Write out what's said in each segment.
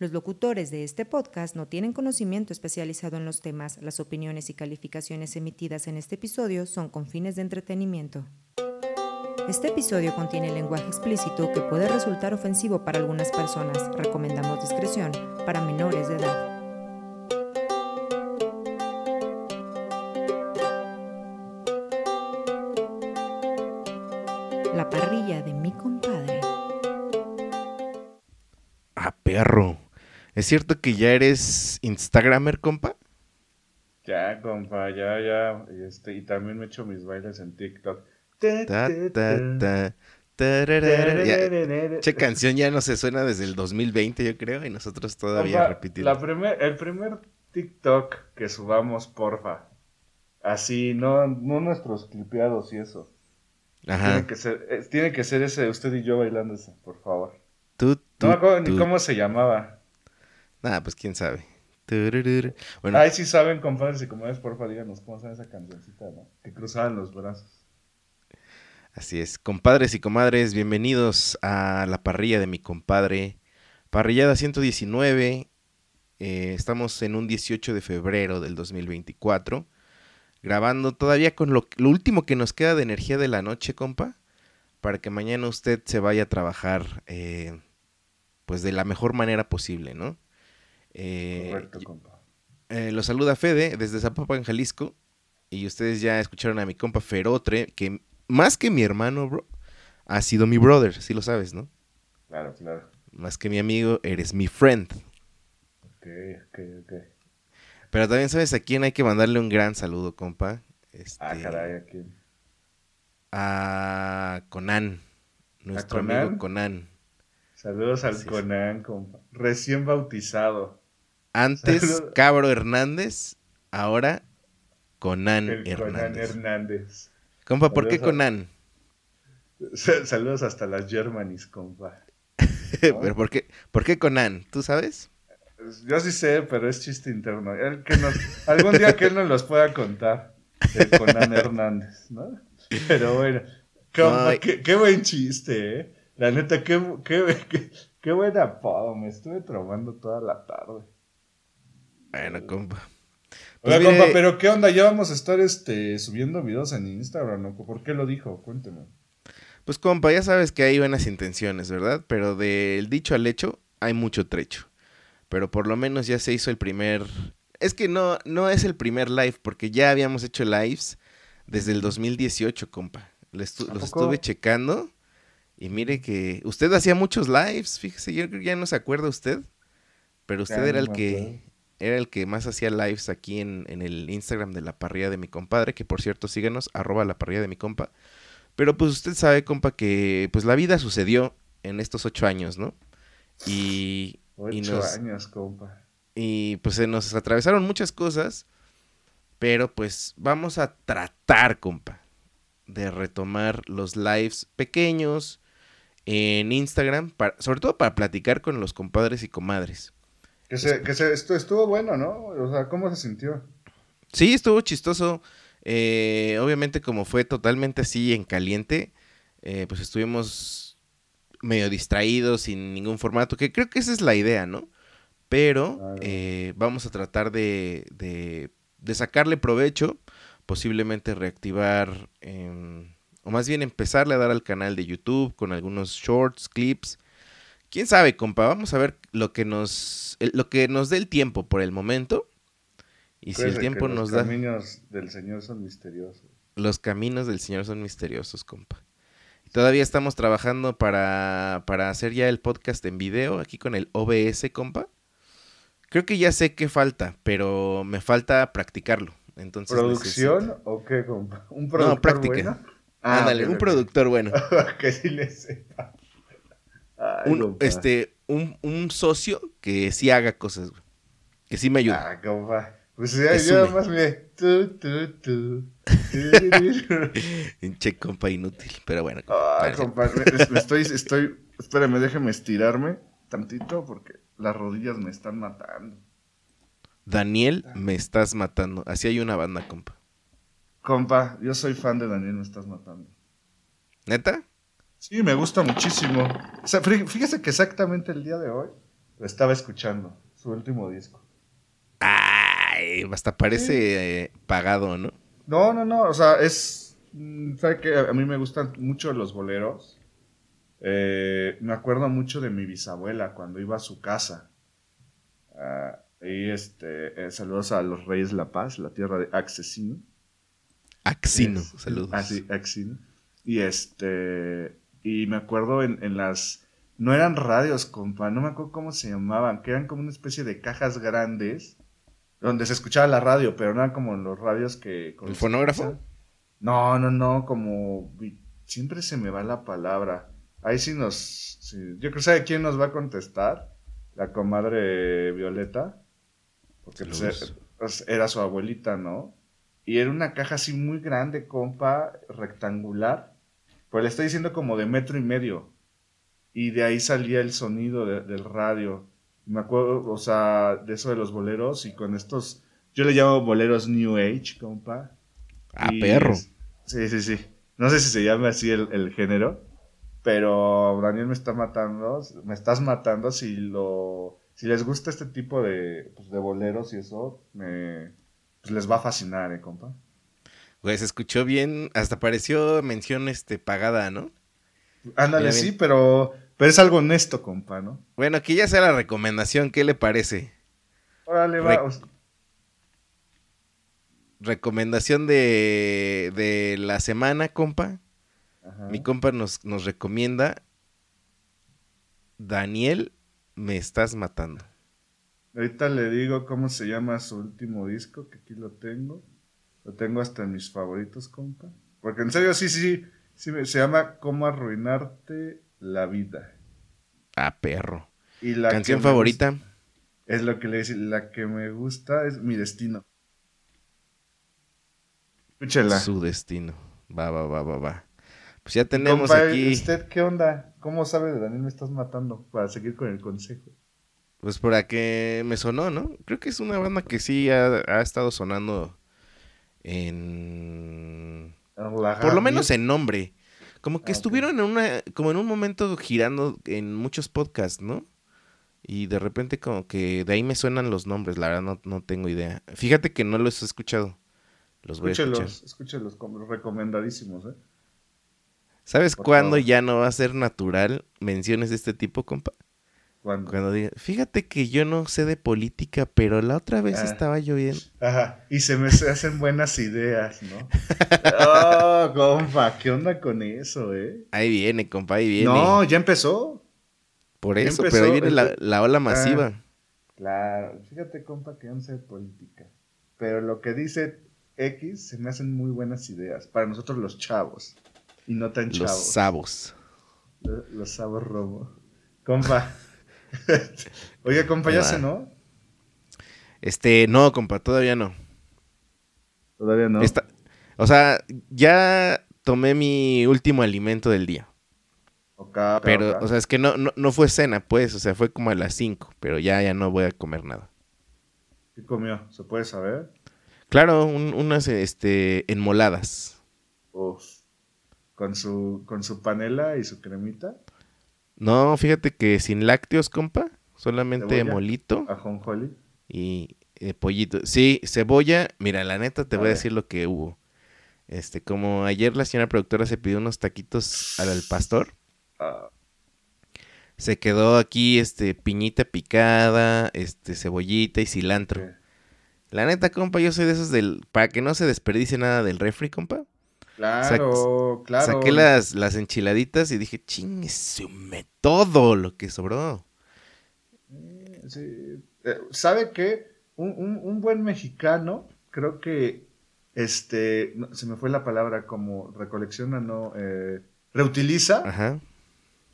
Los locutores de este podcast no tienen conocimiento especializado en los temas. Las opiniones y calificaciones emitidas en este episodio son con fines de entretenimiento. Este episodio contiene lenguaje explícito que puede resultar ofensivo para algunas personas. Recomendamos discreción para menores de edad. ¿Es cierto que ya eres Instagramer, compa? Ya, compa, ya, ya. Este, y también me echo mis bailes en TikTok. Ta, ta, ta. Ya, Che canción ya no se suena desde el 2020, yo creo, y nosotros todavía repitiendo. la primer, el primer TikTok que subamos, porfa. Así, no, no nuestros clipeados y eso. Ajá. Tiene que ser, eh, tiene que ser ese, usted y yo bailando ese, por favor. Tú, tú, No me acuerdo ni tú. cómo se llamaba. Nada, pues quién sabe. Bueno, Ay, sí saben, compadres y comadres, porfa, díganos cómo sabe esa cancioncita, ¿no? Que cruzaban los brazos. así es. Compadres y comadres, bienvenidos a la parrilla de mi compadre. Parrillada 119. eh, estamos en un 18 de febrero del 2024. Grabando todavía con lo, lo último que nos queda de energía de la noche, compa. Para que mañana usted se vaya a trabajar, eh, pues de la mejor manera posible, ¿no? Eh, Correcto, compa. Eh, lo saluda Fede desde Zapopan, Jalisco. Y ustedes ya escucharon a mi compa Ferotre, que más que mi hermano, bro, ha sido mi brother, sí lo sabes, ¿no? Claro, claro. Más que mi amigo, eres mi friend. Ok, ok, ok. Pero también sabes a quién hay que mandarle un gran saludo, compa. Este, Ah, caray, aquí. A Conan, nuestro Conan? amigo Conan. Saludos al. Conan, compa. Recién bautizado. Antes. Cabro Hernández, ahora Conan El Conan Hernández. Hernández. Compa, ¿por qué Saludos Conan? Sa- Saludos hasta las Germanis, compa. ¿Pero por qué, por qué Conan? ¿Tú sabes? Yo sí sé, pero es chiste interno. Él que nos, algún día que él nos los pueda contar. El Conan Hernández, ¿no? Pero bueno. Compa, qué buen chiste, ¿eh? La neta, qué, qué, qué, qué buen apodo. Me estuve tromando toda la tarde. Bueno, compa. Pues mire- compa, pero ¿qué onda? Ya vamos a estar este, subiendo videos en Instagram, ¿no? ¿Por qué lo dijo? Cuénteme. Pues compa, ya sabes que hay buenas intenciones, ¿verdad? Pero del dicho al hecho hay mucho trecho. Pero por lo menos ya se hizo el primer... Es que no, no es el primer live, porque ya habíamos hecho lives desde el 2018, compa. Lo estu- ¿A los estuve checando y mire que usted hacía muchos lives, fíjese, yo creo que ya no se acuerda usted, pero usted Ya era el que. Era el que más hacía lives aquí en, en el Instagram de la parrilla de mi compadre, que por cierto síganos, arroba la parrilla de mi compa. Pero pues usted sabe, compa, que pues la vida sucedió en estos ocho años, ¿no? Y, y Ocho nos- años, compa. y pues se nos atravesaron muchas cosas, pero pues vamos a tratar, compa, de retomar los lives pequeños en Instagram, para- sobre todo para platicar con los compadres y comadres. Que se, que se, esto estuvo bueno, ¿no? O sea, ¿cómo se sintió? Sí, estuvo chistoso. Eh, obviamente, como fue totalmente así en caliente, eh, pues estuvimos medio distraídos, sin ningún formato, que creo que esa es la idea, ¿no? Pero Claro. eh, vamos a tratar de, de- de sacarle provecho, posiblemente reactivar, em, o más bien empezarle a dar al canal de YouTube con algunos shorts, clips. Quién sabe, compa, vamos a ver lo que nos, lo que nos dé el tiempo por el momento. Y si el tiempo nos los da... caminos del Señor son misteriosos. Los caminos del Señor son misteriosos, compa. Todavía estamos trabajando para, para hacer ya el podcast en video aquí con el OBS, compa. Creo que ya sé qué falta, pero me falta practicarlo. Entonces ¿Producción o qué, compa? ¿Un necesito- productor No, práctica. bueno? Ándale, ok, un productor bueno. que sí le sepa. Ay, Un, compa. este, un, un socio que sí haga cosas, güey. Que sí me ayude. Ah, compa. Pues ya, Que sume. más me... Tu, tu. Turururu. Pinche compa inútil. Pero bueno. Ah, compa, me, estoy, estoy... Espérame, déjeme estirarme tantito porque las rodillas me están matando. Daniel, me estás matando. Así hay una banda, compa. Compa, yo soy fan de Daniel, me estás matando. ¿Neta? Sí, me gusta muchísimo. O sea, fí- fíjese que exactamente el día de hoy Lo estaba escuchando, su último disco. Ay, hasta parece eh, pagado, ¿no? No, no, no, o sea, es... mm, ¿Sabe que A mí me gustan mucho los boleros. Eh, me acuerdo mucho de mi bisabuela cuando iba a su casa. Ah, y este, eh, saludos a los Reyes la Paz, la tierra de Accesino. Axino, Es- saludos. Ah, sí, Axino. Y este. Y me acuerdo en, en las. No eran radios, compa, no me acuerdo cómo se llamaban, que eran como una especie de cajas grandes donde se escuchaba la radio, pero no eran como los radios que. ¿El fonógrafo? No, no, no, como. Siempre se me va la palabra. Ahí sí nos. sí, Yo creo que sabe quién nos va a contestar. La comadre Violeta. Porque pues, eh, pues, era su abuelita, ¿no? Y era una caja así muy grande, compa, rectangular. Pues le estoy diciendo como de metro y medio. Y de ahí salía el sonido de- del radio. Me acuerdo, o sea, de eso de los boleros y con estos. Yo le llamo boleros New Age, compa. Ah, Y perro. es- Sí, sí, sí. No sé si se llama así el, el género, pero Daniel me está matando, me estás matando si lo, si les gusta este tipo de, pues, de boleros y eso, me, pues les va a fascinar, eh, compa. Güey, se escuchó bien, hasta pareció mención este pagada, ¿no? Ándale, sí, pero, pero es algo honesto, compa, ¿no? Bueno, que ya sea la recomendación, ¿qué le parece? Órale. Re- sea, Recomendación de, de la semana, compa. ajá. Mi compa nos, nos recomienda Daniel, me estás matando. Ahorita le digo cómo se llama su último disco, que aquí lo tengo. Lo tengo hasta en mis favoritos, compa. Porque en serio, sí, sí, sí, se llama Cómo arruinarte la vida. Ah, perro. Y la Canción favorita. gusta- es lo que le dice, la que me gusta es Mi Destino. Escúchela. Su destino. Va, va, va, va, va. Pues ya tenemos Compa, aquí. ¿usted qué onda? ¿Cómo sabe de Daniel me estás matando? Para seguir con el consejo. Pues por que me sonó, ¿no? Creo que es una banda que sí ha, ha estado sonando en... La Por lo menos en nombre. Como que Ah, estuvieron en una... Como en un momento girando en muchos podcasts, ¿no? Y de repente como que de ahí me suenan los nombres, la verdad no, no tengo idea. Fíjate que no los he escuchado. Los voy a escuchar. Escúchelos, escúchelos, como recomendadísimos, ¿eh? ¿Sabes cuándo ya no va a ser natural menciones de este tipo, compa? Cuando... Cuando diga, fíjate que yo no sé de política, pero la otra vez Ah. estaba lloviendo. Ajá, y se me hacen buenas ideas, ¿no? Oh, compa, ¿qué onda con eso, eh? Ahí viene, compa, ahí viene. No, ya empezó. Por eso, empezó, pero ahí viene la, la ola masiva. Claro, fíjate, compa, que yo no sé de política. Pero lo que dice X se me hacen muy buenas ideas. Para nosotros los chavos. Y no tan los chavos. sabos. Los, los sabos robo. Compa. Oye, compa, ¿ya cenó? Este, no, compa, todavía no. Todavía no. Esta- o sea, ya tomé mi último alimento del día. Ok, ok, Pero, o sea, es que no, no, no fue cena, pues, o sea, fue como a las 5, pero ya, ya no voy a comer nada. ¿Qué comió? ¿Se puede saber? Claro, un- unas, este, enmoladas. Uf. Con su, con su panela y su cremita. No, fíjate que sin lácteos, compa, solamente Cebolla. molito Ajonjoli. y eh, pollito. Sí, cebolla, mira, la neta te A voy a decir lo que hubo. Este, como ayer la señora productora se pidió unos taquitos al, al pastor, Ah, se quedó aquí, este, piñita picada, este, cebollita y cilantro. La neta, compa, yo soy de esos del, para que no se desperdicie nada del refri, compa. Claro, claro. Saqué las, las enchiladitas y dije, chingue, sume todo lo que sobró. Sí. Eh, ¿Sabe qué? Un, un- un buen mexicano, creo que, este, no, se me fue la palabra, como recolecciona, no, eh, reutiliza, Ajá.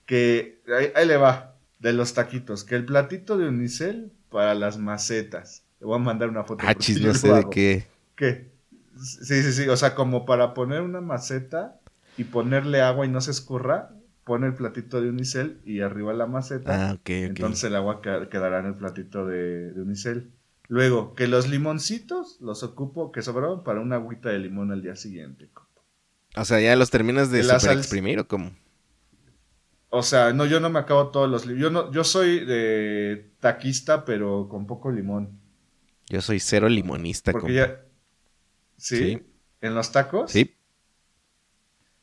que, ahí, ahí le va, de los taquitos, que el platito de unicel para las macetas. Le voy a mandar una foto. Ah, chis, no sé de qué. ¿Qué? Sí, sí, sí, o sea, como para poner una maceta y ponerle agua y no se escurra, pone el platito de unicel y arriba la maceta. Ah, ok, ok. Entonces el agua que- quedará en el platito de, de unicel. Luego, que los limoncitos los ocupo, que sobraron para una agüita de limón al día siguiente. O sea, ya los terminas de super salsa- exprimir o cómo? O sea, no, yo no me acabo todos los limones. Yo, no, yo soy de taquista, pero con poco limón. Yo soy cero limonista, Porque ya... ¿Sí? Sí. ¿En los tacos? Sí,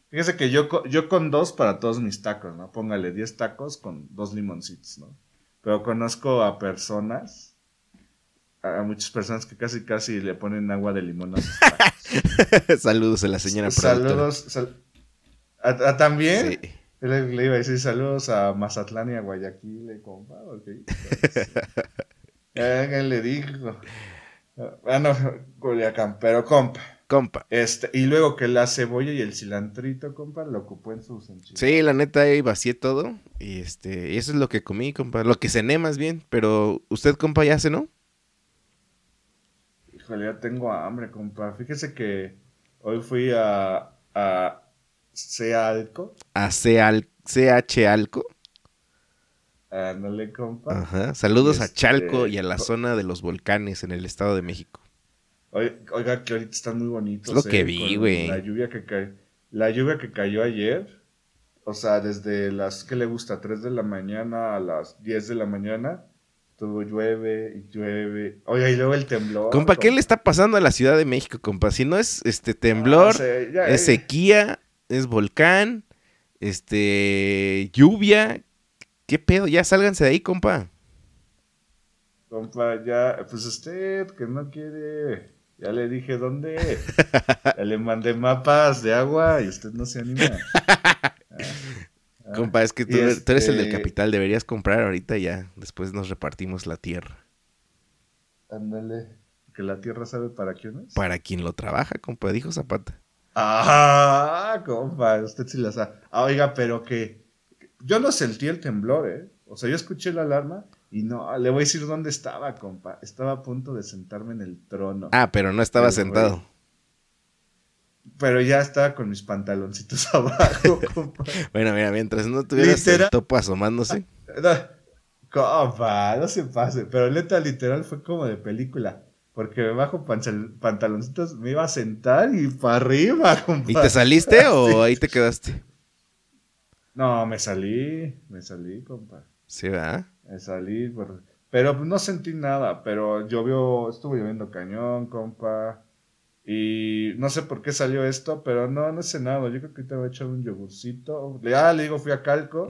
Fíjese que yo, yo con dos para todos mis tacos, ¿no? Póngale 10 tacos con dos limoncitos, ¿no? Pero conozco a personas, a muchas personas que casi casi le ponen agua de limón a sus tacos. saludos a la señora. Saludos. sal- ¿A, a también? Sí. Le, le iba a decir saludos a Mazatlán y a Guayaquil, compa, ok. Eh, le digo. Ah, no, Culiacán, pero compa. Compa. Este, y luego que la cebolla y el cilantrito, compa, lo ocupó en sus enchiladas. Sí, la neta ahí vacié todo. Y este, y eso es lo que comí, compa. Lo que cené más bien. Pero, ¿usted, compa, ya cenó? Híjole, ya tengo hambre, compa. Fíjese que hoy fui a, a Sealco. A CH Alco. Ándale, compa. Ajá. Saludos a Este, Chalco y a la zona de los volcanes en el Estado de México. Oiga, que ahorita están muy bonitos. Es lo que eh, vi, güey. La lluvia que ca- La lluvia que cayó ayer. O sea, desde las, ¿qué le gusta? 3 de la mañana a las 10 de la mañana. Todo llueve y llueve. Oiga, y luego el temblor. Compa, ¿qué le está pasando a la Ciudad de México, compa? Si no es este temblor, sé, ya, es eh, sequía, es volcán, este lluvia. ¿Qué pedo? Ya sálganse de ahí, compa. Compa, ya, pues usted que no quiere, ya le dije dónde. Ya le mandé mapas de agua y usted no se anima. Ah, ah. Compa, es que tú, tú eres el del este- capital, deberías comprar ahorita ya. Después nos repartimos la tierra. Ándale, que la tierra sabe para quién es. Para quien lo trabaja, compa, dijo Zapata. Ah, compa, usted sí la sabe. Ah, oiga, pero que yo no sentí el temblor, ¿eh? O sea, yo escuché la alarma y no, le voy a decir dónde estaba, compa. Estaba a punto de sentarme en el trono. Ah, pero no estaba Pero, güey. sentado. Pero ya estaba con mis pantaloncitos abajo, compa. Bueno, mira, mientras no tuvieras el topo asomándose. No, compa, no se pase. Pero neta, literal, fue como de película. Porque me bajo pantaloncitos, me iba a sentar y para arriba, compa. ¿Y te saliste o ahí te quedaste? No, me salí, me salí, compa. Sí, ¿verdad? Me salí, por- pero no sentí nada. Pero llovió, estuvo lloviendo cañón, compa. Y no sé por qué salió esto, pero no, no he cenado. Yo creo que te voy a echar un yogurcito. Le- Ah, le digo, fui a Calco.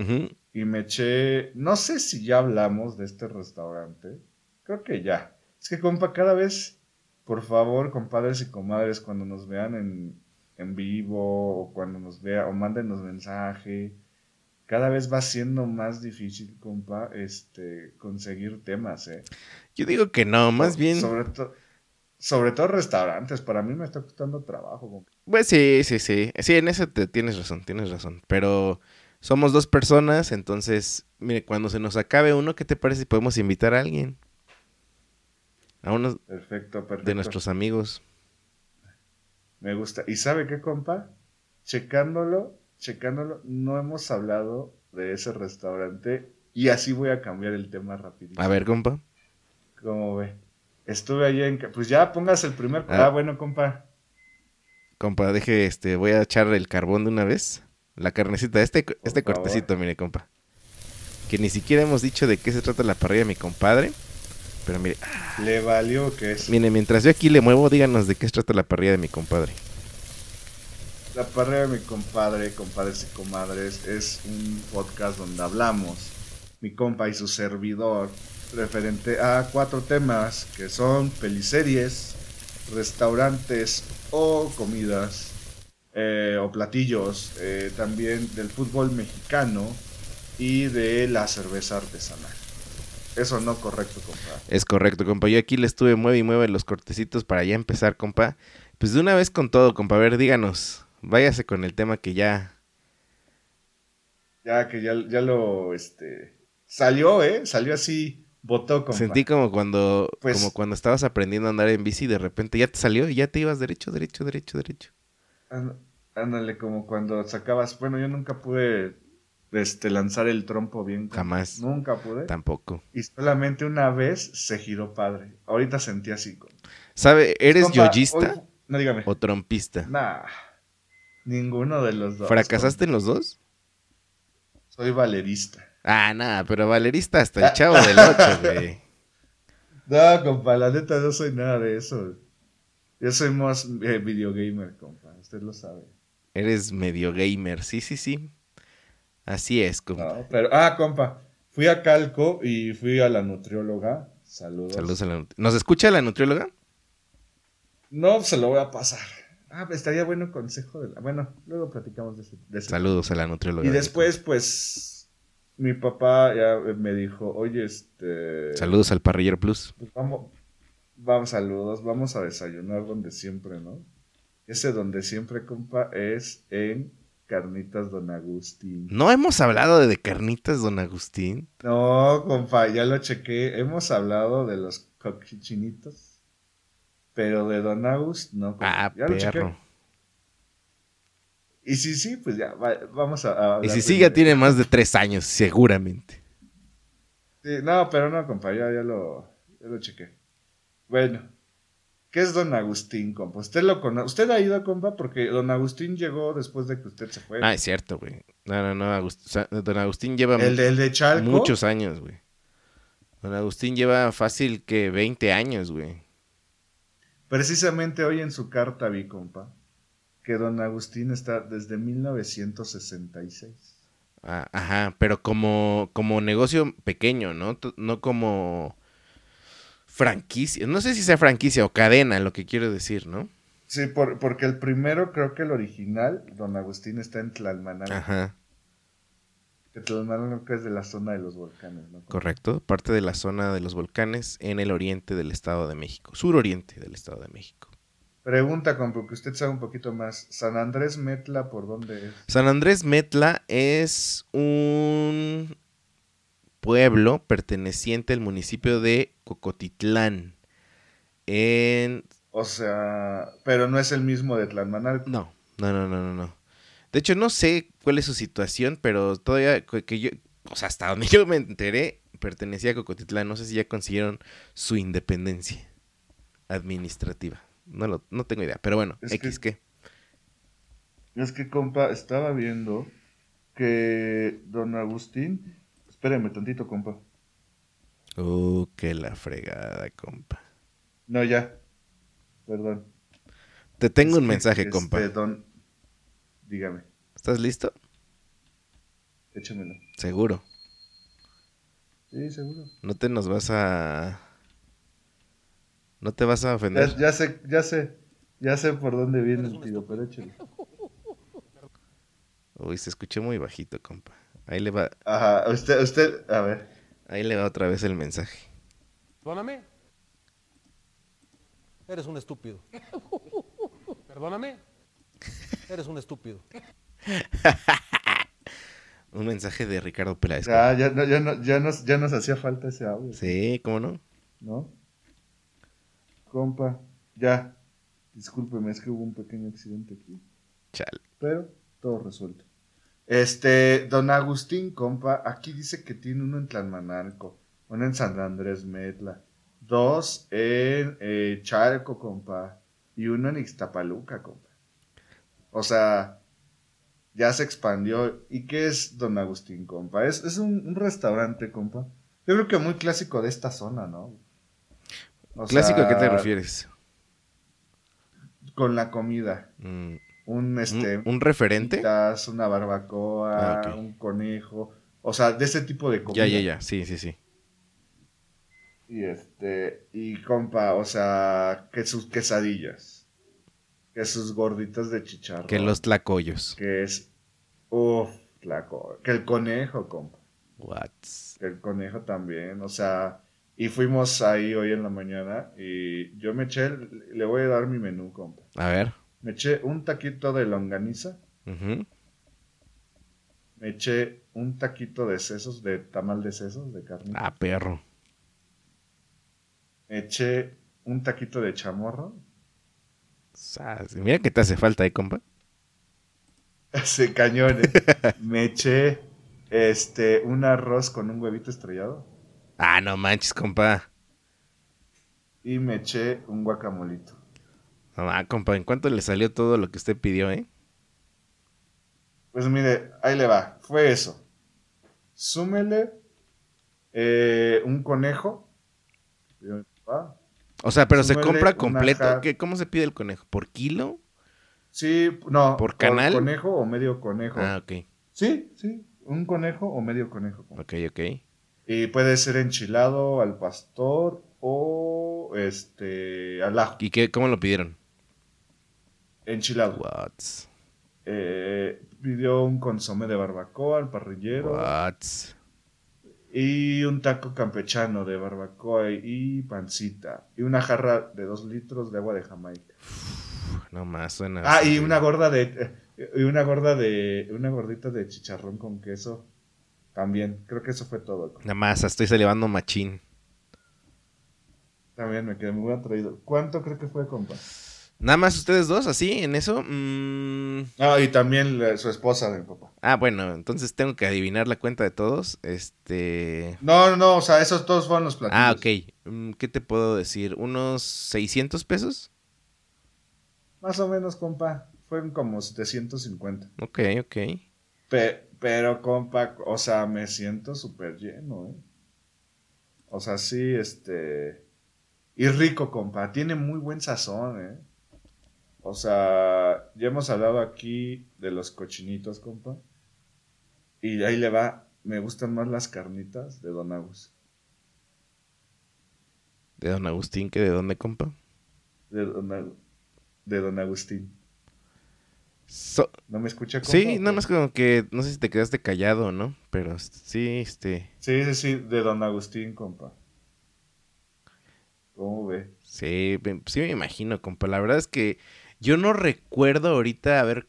Y me eché, no sé si ya hablamos de este restaurante, creo que ya. Es que compa, cada vez, por favor, compadres y comadres, cuando nos vean en, en vivo o cuando nos vean o mándenos mensaje, cada vez va siendo más difícil, compa, este, conseguir temas, ¿eh? Yo digo que no, más bien. Sobre, to- sobre todo restaurantes, para mí me está costando trabajo, compa. Pues sí, sí, sí. Sí, en eso te tienes razón, tienes razón. Pero somos dos personas, entonces, mire, cuando se nos acabe uno, ¿qué te parece si podemos invitar a alguien? A uno Perfecto, perfecto. de nuestros amigos. Me gusta. ¿Y sabe qué, compa? Checándolo, checándolo, no hemos hablado de ese restaurante y así voy a cambiar el tema rapidito. A ver, compa. ¿Cómo ve? Estuve allí en... Pues ya pongas el primer... Ah. Ah, bueno, compa. Compa, deje, este, voy a echar el carbón de una vez. La carnecita, este, este favor. cortecito, mire, compa. Que ni siquiera hemos dicho de qué se trata la parrilla de mi compadre. Pero mire, Le valió que es... mire, mientras yo aquí le muevo, díganos de qué se trata la parrilla de mi compadre. La parrilla de mi compadre, compadres y comadres, es un podcast donde hablamos, mi compa y su servidor, referente a cuatro temas que son peliseries, restaurantes o comidas eh, o platillos, eh, también del fútbol mexicano y de la cerveza artesanal. Eso no correcto, compa. Es correcto, compa. Yo aquí le estuve mueve y mueve los cortecitos para ya empezar, compa. Pues de una vez con todo, compa. A ver, díganos. Váyase con el tema que ya. Ya que ya, ya lo, este, salió, ¿eh? Salió así, votó, compa. Sentí como cuando, Pues- como cuando estabas aprendiendo a andar en bici y de repente ya te salió y ya te ibas derecho, derecho, derecho, derecho. Ánd- Ándale, como cuando sacabas. Bueno, yo nunca pude este, lanzar el trompo bien. Jamás. Nunca pude. Tampoco. Y solamente una vez se giró padre. Ahorita sentí así. ¿Sabe? ¿Eres Compa, yoyista No, dígame. o trompista? Nah. Ninguno de los dos. ¿Fracasaste en los dos? Soy valerista. Ah, nada, pero valerista hasta el chavo del 8, güey. No, compa, la neta no soy nada de eso. Yo soy más eh, videogamer, compa. Usted lo sabe. Eres medio gamer, sí, sí, sí. Así es, compa. No, pero, ah, compa, fui a Calco y fui a la nutrióloga. Saludos. Saludos a la ¿Nos escucha la nutrióloga? No, se lo voy a pasar. Ah, pues estaría bueno consejo de la... Bueno, luego platicamos de ese. de ese. Saludos a la nutrióloga. Y después, pues, mi papá ya me dijo, oye, este... Saludos al Parrillero Plus. Pues vamos, vamos, saludos, vamos a desayunar donde siempre, ¿no? Ese donde siempre, compa, es en Carnitas Don Agustín. ¿No hemos hablado de carnitas, don Agustín? No, compa, ya lo chequé. Hemos hablado de los cochichinitos, pero de Don Agust, no. compa. Ah, ya lo chequé. perro. Y si sí, pues ya, va- vamos a, a Y si sí, ya tiene más de tres años, seguramente. Sí, no, pero no, compa, ya, ya lo, ya lo chequé. Bueno, ¿qué es Don Agustín, compa? ¿Usted lo conoce? ¿Usted ha ido, compa? Porque Don Agustín llegó después de que usted se fue. Ah, es cierto, güey. No, no, no. Agust- o sea, don Agustín lleva el, de, el de Chalco. muchos años, güey. Don Agustín lleva fácil que 20 años, güey. Precisamente hoy en su carta vi, compa, que Don Agustín está desde 1966. Ah, ajá, pero como, como negocio pequeño, ¿no? No como franquicia. No sé si sea franquicia o cadena, lo que quiero decir, ¿no? Sí, por- porque el primero, creo que el original, Don Agustín está en Tlalmanalco. Ajá, Es de la zona de los volcanes, ¿no? correcto. Parte de la zona de los volcanes en el oriente del Estado de México. Suroriente del Estado de México. Pregunta, compa, que usted sabe un poquito más. ¿San Andrés Metla por dónde es? San Andrés Metla es un pueblo perteneciente al municipio de Cocotitlán. En... O sea, pero no es el mismo de Tlalmanalco. No, no, no, no, no, no. De hecho, no sé cuál es su situación, pero todavía que yo, o sea, hasta donde yo me enteré, pertenecía a Cocotitlán. No sé si ya consiguieron su independencia administrativa. No, lo, no tengo idea, pero bueno, Es X que... Es que, compa, estaba viendo que Don Agustín... Espéreme tantito, compa. Uh, que la fregada, compa. No, ya. Perdón. Te tengo Es un mensaje, este, compa. Don... Dígame, ¿Estás listo? échamelo. Seguro. Sí, seguro. No te nos vas a... No te vas a ofender. Ya, ya sé, ya sé. Ya sé por dónde viene el tiro, pero échale. Uy, se escuchó muy bajito, compa. Ahí le va, Ajá, usted, usted, a ver. ahí le va otra vez el mensaje. Perdóname. Eres un estúpido. Perdóname. Eres un estúpido. Un mensaje de Ricardo Peláez. Ya, ya, no- ya, no- ya, nos, ya nos hacía falta ese audio. Sí, ¿cómo no? ¿No? Compa, ya. Discúlpeme, es que hubo un pequeño accidente aquí. Chale. Pero todo resuelto. Este, don Agustín, compa, aquí dice que tiene uno en Tlalmanalco, uno en San Andrés Metla, dos en eh, Chalco, compa, y uno en Ixtapaluca, compa. O sea, ya se expandió. ¿Y qué es don Agustín, compa? Es, es un, un restaurante, compa. Yo creo que muy clásico de esta zona, ¿no? O ¿Clásico a qué te refieres? Con la comida. Mm, Un, este, ¿Un, un referente? papitas, una barbacoa, Ah, un conejo, o sea, de ese tipo de comida. Ya, ya, ya. Sí, sí, sí. Y este, y compa, o sea, que sus quesadillas, que sus gorditas de chicharrón, Que los tlacoyos. que es, uff, la co- que el conejo, compa, What? que el conejo también, o sea, y fuimos ahí hoy en la mañana y yo me eché, le voy a dar mi menú, compa. A ver. Me eché un taquito de longaniza, Ujú. me eché un taquito de sesos, de tamal de sesos, de carne. Ah, perro. Me eché un taquito de chamorro. Sas. Mira que te hace falta, ¿eh, compa? Ese cañón. eh. Me eché este, un arroz con un huevito estrellado. Ah, no manches, compa. Y me eché un guacamolito. No, ah, compa, ¿en cuánto le salió todo lo que usted pidió, eh? Pues mire, ahí le va. Fue eso. súmele eh, un conejo. Ah, O sea, pero se compra completo. ¿Qué, ¿Cómo se pide el conejo? ¿Por kilo? Sí, no. ¿Por canal? conejo o medio conejo. Ah, ok. Sí, sí. Un conejo o medio conejo. Ok, ok. Y puede ser enchilado al pastor o este al ajo. ¿Y qué, cómo lo pidieron? Enchilado. What? Eh, pidió un consomé de barbacoa al parrillero What? Y un taco campechano de barbacoa y pancita y una jarra de dos litros de agua de Jamaica. No más suena. Ah, así. y una gorda de eh, y una gorda de una gordita de chicharrón con queso también. Creo que eso fue todo. Nada más, estoy salivando machín. También me quedé muy atraído. ¿Cuánto creo que fue, compa? Nada más ustedes dos, así, en eso. Mm, Ah, y también la- su esposa de mi papá. Ah, bueno, entonces tengo que adivinar la cuenta de todos. Este. No, no, no, o sea, esos todos fueron los platillos. Ah, ok. Mm, ¿Qué te puedo decir? ¿Unos 600 pesos? Más o menos, compa. Fueron como 750. Ok, ok. Pe- pero, compa, o sea, me siento súper lleno, ¿eh? O sea, sí, este... Y rico, compa. Tiene muy buen sazón, ¿eh? O sea, ya hemos hablado aquí de los cochinitos, compa. Y ahí le va. Me gustan más las carnitas de Don Agus. ¿De don Agustín que de dónde, compa? De Don, Agu- de Don Agustín. So- ¿No me escucha, compa? sí, nada más como que no sé si te quedaste callado, ¿no? Pero sí, este. Sí, sí, sí, de Don Agustín, compa. ¿Cómo ve? Sí, sí me imagino, compa. La verdad es que yo no recuerdo ahorita haber...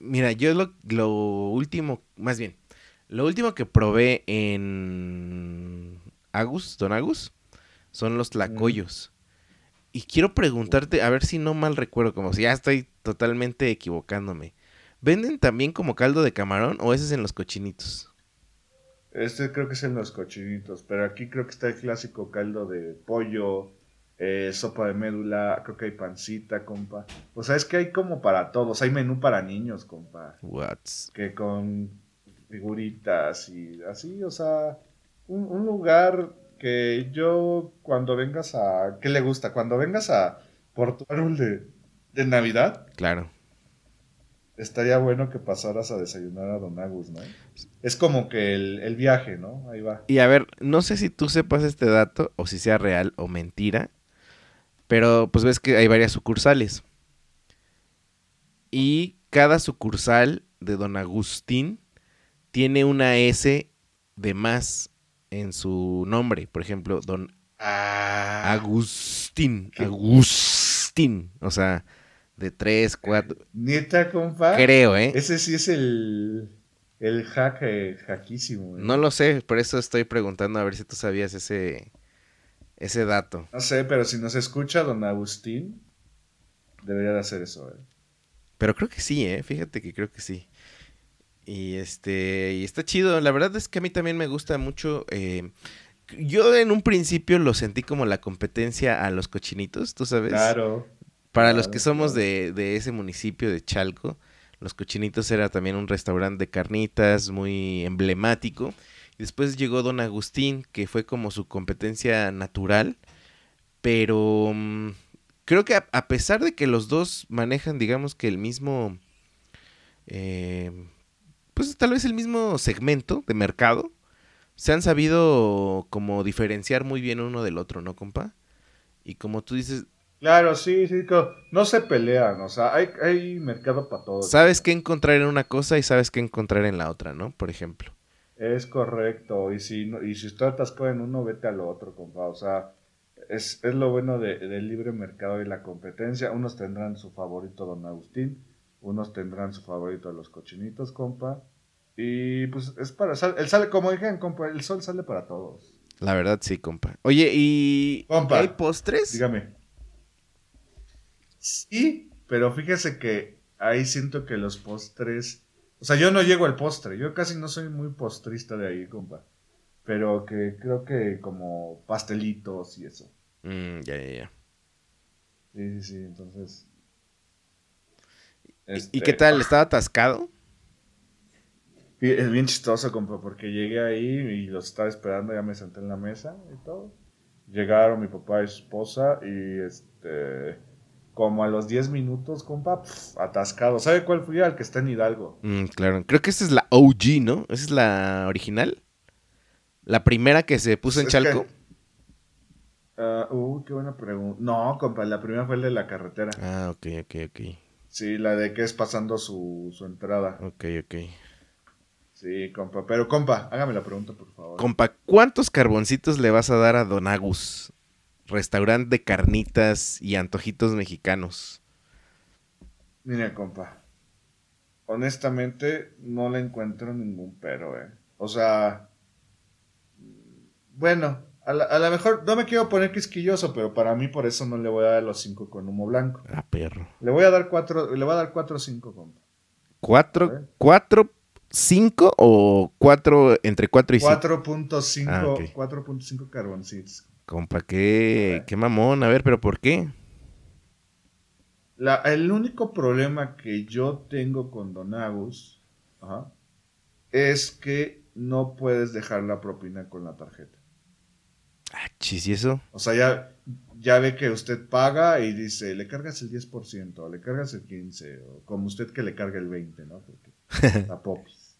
Mira, yo lo, lo último, más bien, lo último que probé en Agus, Don Agus, son los tlacoyos. Y quiero preguntarte, a ver si no mal recuerdo, como si ya estoy totalmente equivocándome. ¿Venden también como caldo de camarón o ese es en los cochinitos? Este creo que es en los cochinitos, pero aquí creo que está el clásico caldo de pollo, eh, sopa de médula, creo que hay pancita, compa. O sea, es que hay como para todos, hay menú para niños, compa. What's... Que con figuritas y así, o sea, un, un lugar que yo cuando vengas a... ¿Qué le gusta? Cuando vengas a Árbol de, de Navidad, Claro. estaría bueno que pasaras a desayunar a Don Agus, ¿no? Es como que el, el viaje, ¿no? Ahí va. Y a ver, no sé si tú sepas este dato o si sea real o mentira, pero pues ves que hay varias sucursales. Y cada sucursal de Don Agustín tiene una S de más en su nombre. Por ejemplo, Don Ah, Agustín. Agustín. O sea, de tres, cuatro. neta, compa. Creo, ¿eh? Ese sí es el, el hack, eh, hackísimo. ¿eh? No lo sé, por eso estoy preguntando a ver si tú sabías ese, ese dato. No sé, pero si nos escucha Don Agustín, debería de hacer eso, ¿eh? Pero creo que sí, ¿eh? Fíjate que creo que sí. Y este, y está chido. La verdad es que a mí también me gusta mucho. eh, yo en un principio lo sentí como la competencia a los cochinitos, tú sabes. Claro. Para los que somos claro. de, de ese municipio de Chalco, los cochinitos era también un restaurante de carnitas muy emblemático. Después llegó Don Agustín, que fue como su competencia natural. Pero mm, creo que a, pesar de que los dos manejan, digamos que el mismo, eh, pues tal vez el mismo segmento de mercado, se han sabido como diferenciar muy bien uno del otro, ¿no, compa? Y como tú dices, Claro, sí, sí. No se pelean, o sea, hay, hay mercado para todos. sabes qué encontrar en una cosa y sabes qué encontrar en la otra, ¿no? Por ejemplo. Es correcto. Y si, y si estás atascado en uno, vete al otro, compa. O sea, es, es lo bueno de- del libre mercado y la competencia. Unos tendrán su favorito Don Agustín, unos tendrán su favorito los cochinitos, compa. Y pues es para... el sale, como dijeron, compa, el sol sale para todos. La verdad, sí, compa. Oye, ¿y Compa. hay postres? Dígame. Sí, pero fíjese que ahí siento que los postres... O sea, yo no llego al postre. Yo casi no soy muy postrista de ahí, compa. Pero que creo que como pastelitos y eso. Mm, ya, ya, ya. Sí, sí, sí, entonces... ¿Y- ¿Y este, qué tal? ¿Estaba atascado? Es bien chistoso, compa, porque llegué ahí y los estaba esperando, ya me senté en la mesa y todo. Llegaron mi papá y su esposa y este, como a los 10 minutos, compa, pf, atascado. ¿Sabe cuál fui? Al que está en Hidalgo. Mm, claro, creo que esa es la OG, ¿no? Esa es la original. La primera que se puso en Chalco. que- Ah, uh, qué buena pregunta. No, compa, la primera fue el de la carretera. Ah, ok, ok, ok. Sí, la de que es pasando su, su entrada. Ok, ok. Sí, compa. Pero, compa, hágame la pregunta, por favor. Compa, ¿cuántos carboncitos le vas a dar a Don Agus? Restaurante de carnitas y antojitos mexicanos. Mira, compa. Honestamente, no le encuentro ningún pero, eh. O sea. Bueno, a la mejor no me quiero poner quisquilloso, pero para mí por eso no le voy a dar los cinco con humo blanco. Ah, perro. Le voy a dar cuatro, le voy a dar cuatro o cinco, compa. ¿Cuatro, ver. cuatro, cinco o cuatro, entre cuatro y cinco? 4.5 Ah, ok. 4.5 carboncitos. Compa, qué, qué mamón. A ver, ¿pero por qué? La- el único problema que yo tengo con Don Agus ajá, es que no puedes dejar la propina con la tarjeta. Ah, chis, ¿y eso? O sea, ya, ya ve que usted paga y dice, le cargas el 10%, o le cargas el 15%, o como usted que le cargue el 20%, ¿no? Porque popis,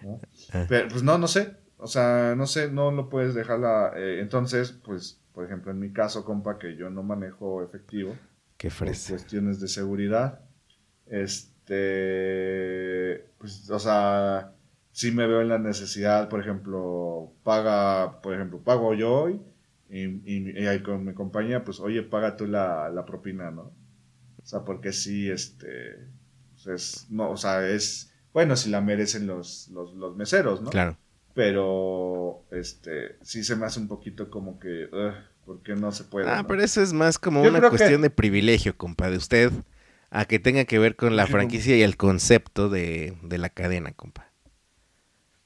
¿no? Pero, pues no, no sé. O sea, no sé, no lo puedes dejarla. eh, entonces, pues, por ejemplo, en mi caso, compa, que yo no manejo efectivo, Qué fresa. cuestiones de seguridad. Este, pues, o sea, sí me veo en la necesidad, por ejemplo, paga, por ejemplo, pago yo hoy y, y- y ahí con mi compañía, pues, oye, paga tú la, la propina, ¿no? O sea, porque sí, este, pues, es, no, o sea, es, bueno, si la merecen los, los, los meseros, ¿no? Claro. Pero, este, sí se me hace un poquito como que, ugh, ¿por qué no se puede? Ah, no? pero eso es más como Yo una que- cuestión de privilegio, compa, de usted, a que tenga que ver con la franquicia y el concepto de, de la cadena, compa.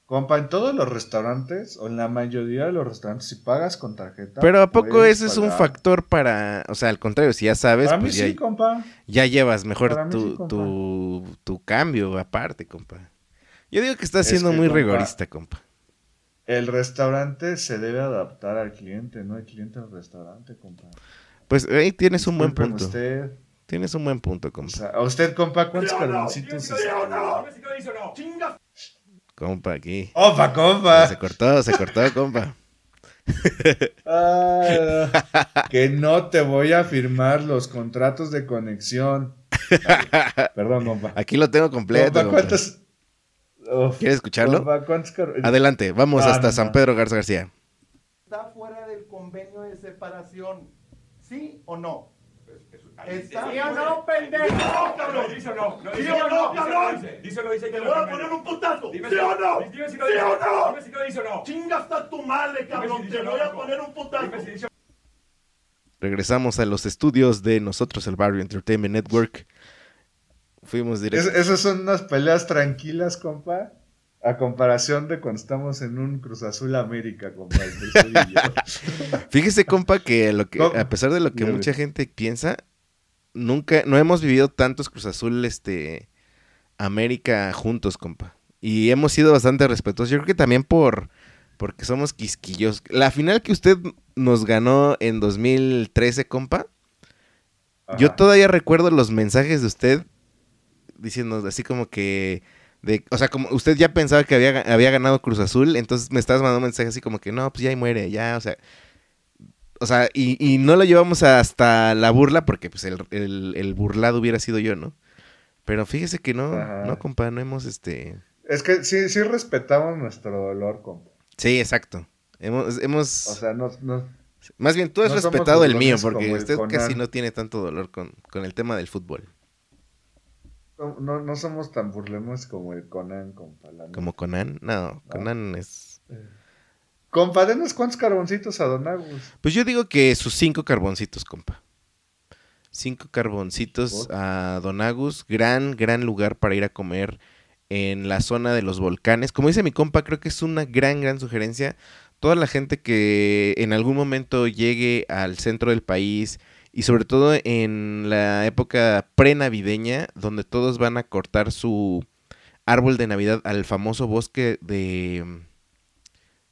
Compa, en todos los restaurantes, o en la mayoría de los restaurantes, si pagas con tarjeta. Pero ¿a poco ese es un factor para, o sea, al contrario, si ya sabes, Para mí pues ya, sí, compa. ya llevas mejor mí tu, sí, tu, tu cambio aparte, compa. Yo digo que estás Es siendo que, muy compa, rigorista, compa. El restaurante se debe adaptar al cliente, no el cliente al restaurante, compa. Pues ahí tienes un buen punto. Usted, Tienes un buen punto, o compa. sea, a usted, compa, ¿cuántos carboncitos? Compa, aquí. ¡Opa, compa! Se cortó, se cortó, compa. Ah, que no te voy a firmar los contratos de conexión. Perdón, compa. Aquí lo tengo completo. Compa, compa. Uf, ¿Quieres escucharlo? compa, ¿cuántos car- Adelante, vamos Ah, hasta no, San no. Pedro Garza García. está fuera del convenio de separación. ¿Sí o no? Está ¿Sí o no, pendejo? cabrón. Dice o no. ¿Sí dice o no, dice cabrón? dice. O no, dice que Te lo voy a poner un putazo. Dime ¿Sí o no? ¿Sí o no? Dime si lo dice o no. Chinga hasta tu madre, cabrón. Te no, voy a poner un putazo. Regresamos a los estudios de nosotros, el Barrio Entertainment Network. Fuimos Es- directo. esas son unas peleas tranquilas, compa. A comparación de cuando estamos en un Cruz Azul América, compa. Fíjese, compa, que, lo que ¿Cómo? a pesar de lo que mucha gente piensa, nunca, no hemos vivido tantos Cruz Azul, este, América juntos, compa. Y hemos sido bastante respetuosos. Yo creo que también por, porque somos quisquillos. La final que usted nos ganó en 2013, compa, yo todavía recuerdo los mensajes de usted diciendo así como que de, o sea, como usted ya pensaba que había, había ganado Cruz Azul, entonces me estabas mandando un mensaje así como que no, pues ya ahí muere, ya, o sea, o sea, y, y no lo llevamos hasta la burla porque pues el, el- el burlado hubiera sido yo, ¿no? Pero fíjese que no, Ajá. no, compa, no hemos este, Es que sí, sí respetamos nuestro dolor, compa. sí, exacto, hemos, hemos, O sea, no, no, más bien tú has no respetado el mío porque usted casi no tiene tanto dolor con, con el tema del fútbol, no, no somos tan burlemos como el Conan, compa. como Conan, no, Conan es... Compa, denos cuántos carboncitos a Don Agus. Pues yo digo que sus cinco carboncitos, compa. Cinco carboncitos a Don Agus. Gran, gran lugar para ir a comer en la zona de los volcanes. Como dice mi compa, creo que es una gran, gran sugerencia. Toda la gente que en algún momento llegue al centro del país y sobre todo en la época prenavideña, donde todos van a cortar su árbol de Navidad al famoso bosque de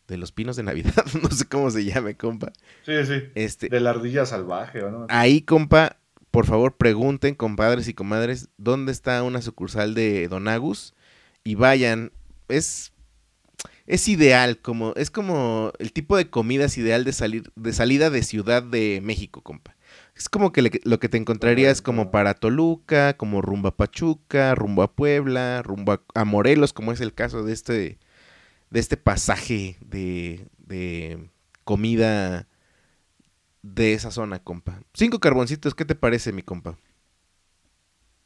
de los pinos de Navidad, no sé cómo se llame, compa. Sí, sí. Este, De la ardilla salvaje, ¿o no? ahí, compa, por favor pregunten, compadres y comadres, dónde está una sucursal de Don Agus y vayan. Es es ideal, como es como el tipo de comidas ideal de salir de salida de Ciudad de México, compa. Es como que lo que te encontrarías como para Toluca, como rumbo a Pachuca, rumbo a Puebla, rumbo a, a Morelos, como es el caso de este de este pasaje de, de comida de esa zona, compa. Cinco carboncitos, ¿qué te parece, mi compa?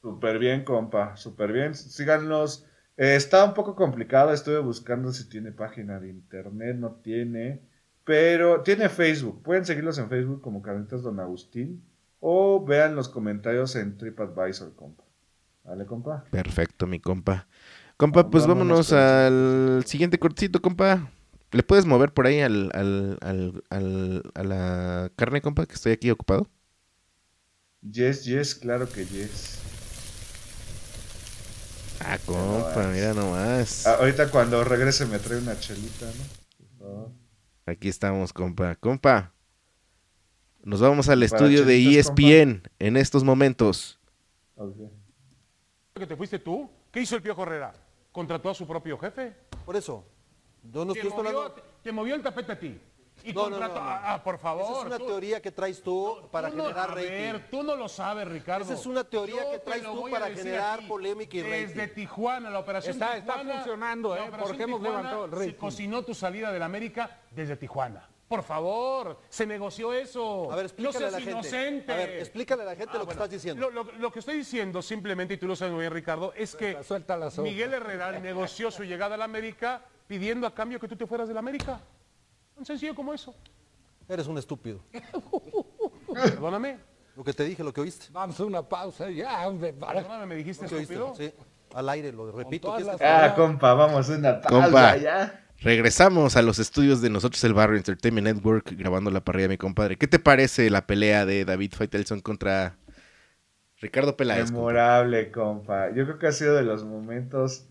Súper bien, compa, súper bien. Síganos. Eh, está un poco complicado, estuve buscando si tiene página de internet, no tiene, pero tiene Facebook. Pueden seguirlos en Facebook como Carnitas Don Agustín o vean los comentarios en TripAdvisor, compa. ¿Vale, compa? Perfecto, mi compa. Compa, pues Vámonos al siguiente cortito, compa. ¿Le puedes mover por ahí al, al, al, al- a la carne, compa, que estoy aquí ocupado? Yes, yes, claro que yes. Ah, compa, mira nomás. Ah, ahorita cuando regrese me trae una chelita, ¿no? Aquí estamos, compa. Compa, nos vamos al estudio de E compa. ESPN en estos momentos. Ok. ¿Que te fuiste tú? ¿Qué hizo el Piojo Herrera? ¿Contrató a su propio jefe? Por eso. Yo no Te estoy movió, hablando. te movió el tapete a ti. Y No, no, no, no. Ah, por favor. Esa es una tú- teoría que traes tú para tú no- generar a rating. ver, tú no lo sabes, Ricardo. Esa es una teoría Yo que traes tú a para generar aquí. polémica y Desde rating. Tijuana, la operación Está- funcionando, la ¿eh? Porque hemos levantado el Se rating. cocinó tu salida del América desde Tijuana. Por favor, se negoció eso. A ver, no explícale seas a la gente. inocente. A ver, explícale a la gente Ah, lo que estás diciendo. Lo, lo- lo que estoy diciendo simplemente, y tú lo sabes muy bien, Ricardo, es que Suelta, la. Miguel Herrera negoció su llegada al América pidiendo a cambio que tú te fueras del América. Tan sencillo como eso. Eres un estúpido. Perdóname. Lo que te dije, lo que oíste. Vamos a una pausa ya, hombre. para- Perdóname, me dijiste Lo que oíste. estúpido. Sí. Al aire, lo repito. todas ¿quieres las- que- Ah, compa, vamos a una pausa Compa. ya. Regresamos a los estudios de nosotros el barrio Entertainment Network grabando la parrilla, mi compadre. ¿Qué te parece la pelea de David Faitelson contra Ricardo Peláez? compa? Memorable, compa. Yo creo que ha sido de los momentos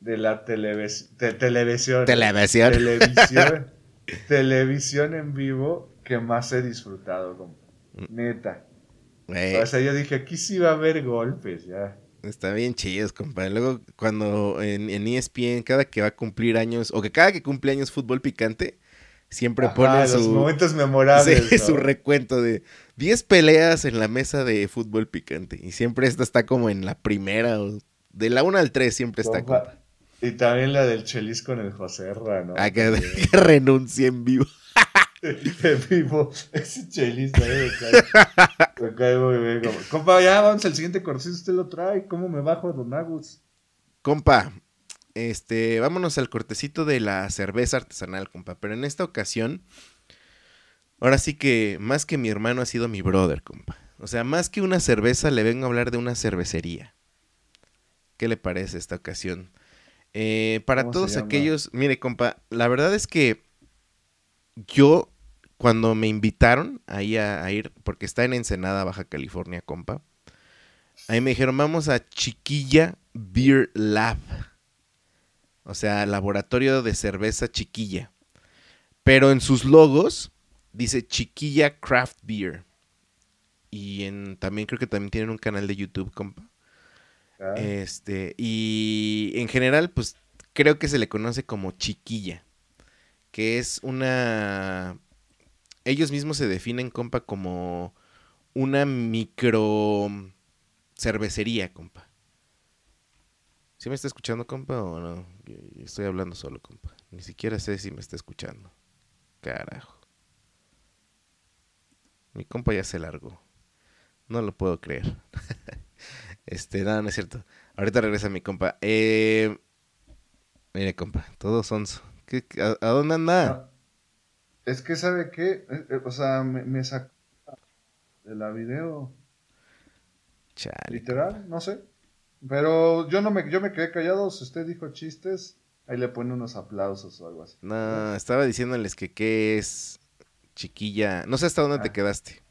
de la televis- te- televisión. Televisión. Televisión. televisión en vivo que más he disfrutado, compa. Mm. Neta. Eh, O sea, yo dije, aquí sí va a haber golpes, ya. Está bien chidos, compa. Luego, cuando en, en ESPN, cada que va a cumplir años, o que cada que cumple años fútbol picante, siempre Ajá, pone los su, momentos memorables. sí, ¿no? su recuento de 10 peleas en la mesa de fútbol picante. Y siempre esta está como en la primera, o de la 1 al 3 siempre está, Compa, compa. Y también la del Chelis con el José Ra, ¿no? A que, que renuncie en vivo. En vivo. Ese Chelis también me cae, me cae muy bien. compa. Compa, ya vamos al siguiente corcito. Usted lo trae. ¿Cómo me bajo, Don Agus? Compa, este, vámonos al cortecito de la cerveza artesanal, compa. Pero en esta ocasión, ahora sí que más que mi hermano ha sido mi brother, compa. O sea, más que una cerveza, le vengo a hablar de una cervecería. ¿Qué le parece esta ocasión? Eh, para ¿Cómo se todos aquellos, mire, compa, la verdad es que yo, cuando me invitaron ahí a, a ir, porque está en Ensenada, Baja California, compa, ahí me dijeron, vamos a Chiquilla Beer Lab. O sea, laboratorio de cerveza chiquilla. Pero en sus logos dice Chiquilla Craft Beer. Y en, también creo que también tienen un canal de YouTube, compa. Este, y en general, pues creo que se le conoce como chiquilla, que es una... Ellos mismos se definen, compa, como una micro cervecería, compa. ¿Sí me está escuchando, compa, o no? Estoy hablando solo, compa. Ni siquiera sé si me está escuchando. Carajo. Mi compa ya se largó. No lo puedo creer. Este, no, no es cierto. Ahorita regresa mi compa. Eh, mire, compa, todo sonso. ¿Qué- qué- a, a dónde anda? no. Es que, ¿sabe qué? Eh, eh, O sea, me, me sacó de la video. Chale. Literal, no sé. Pero yo no me, yo me quedé callado. Si usted dijo chistes, ahí le pone unos aplausos o algo así. No, estaba diciéndoles que qué es chiquilla. No sé hasta dónde te Ah. quedaste.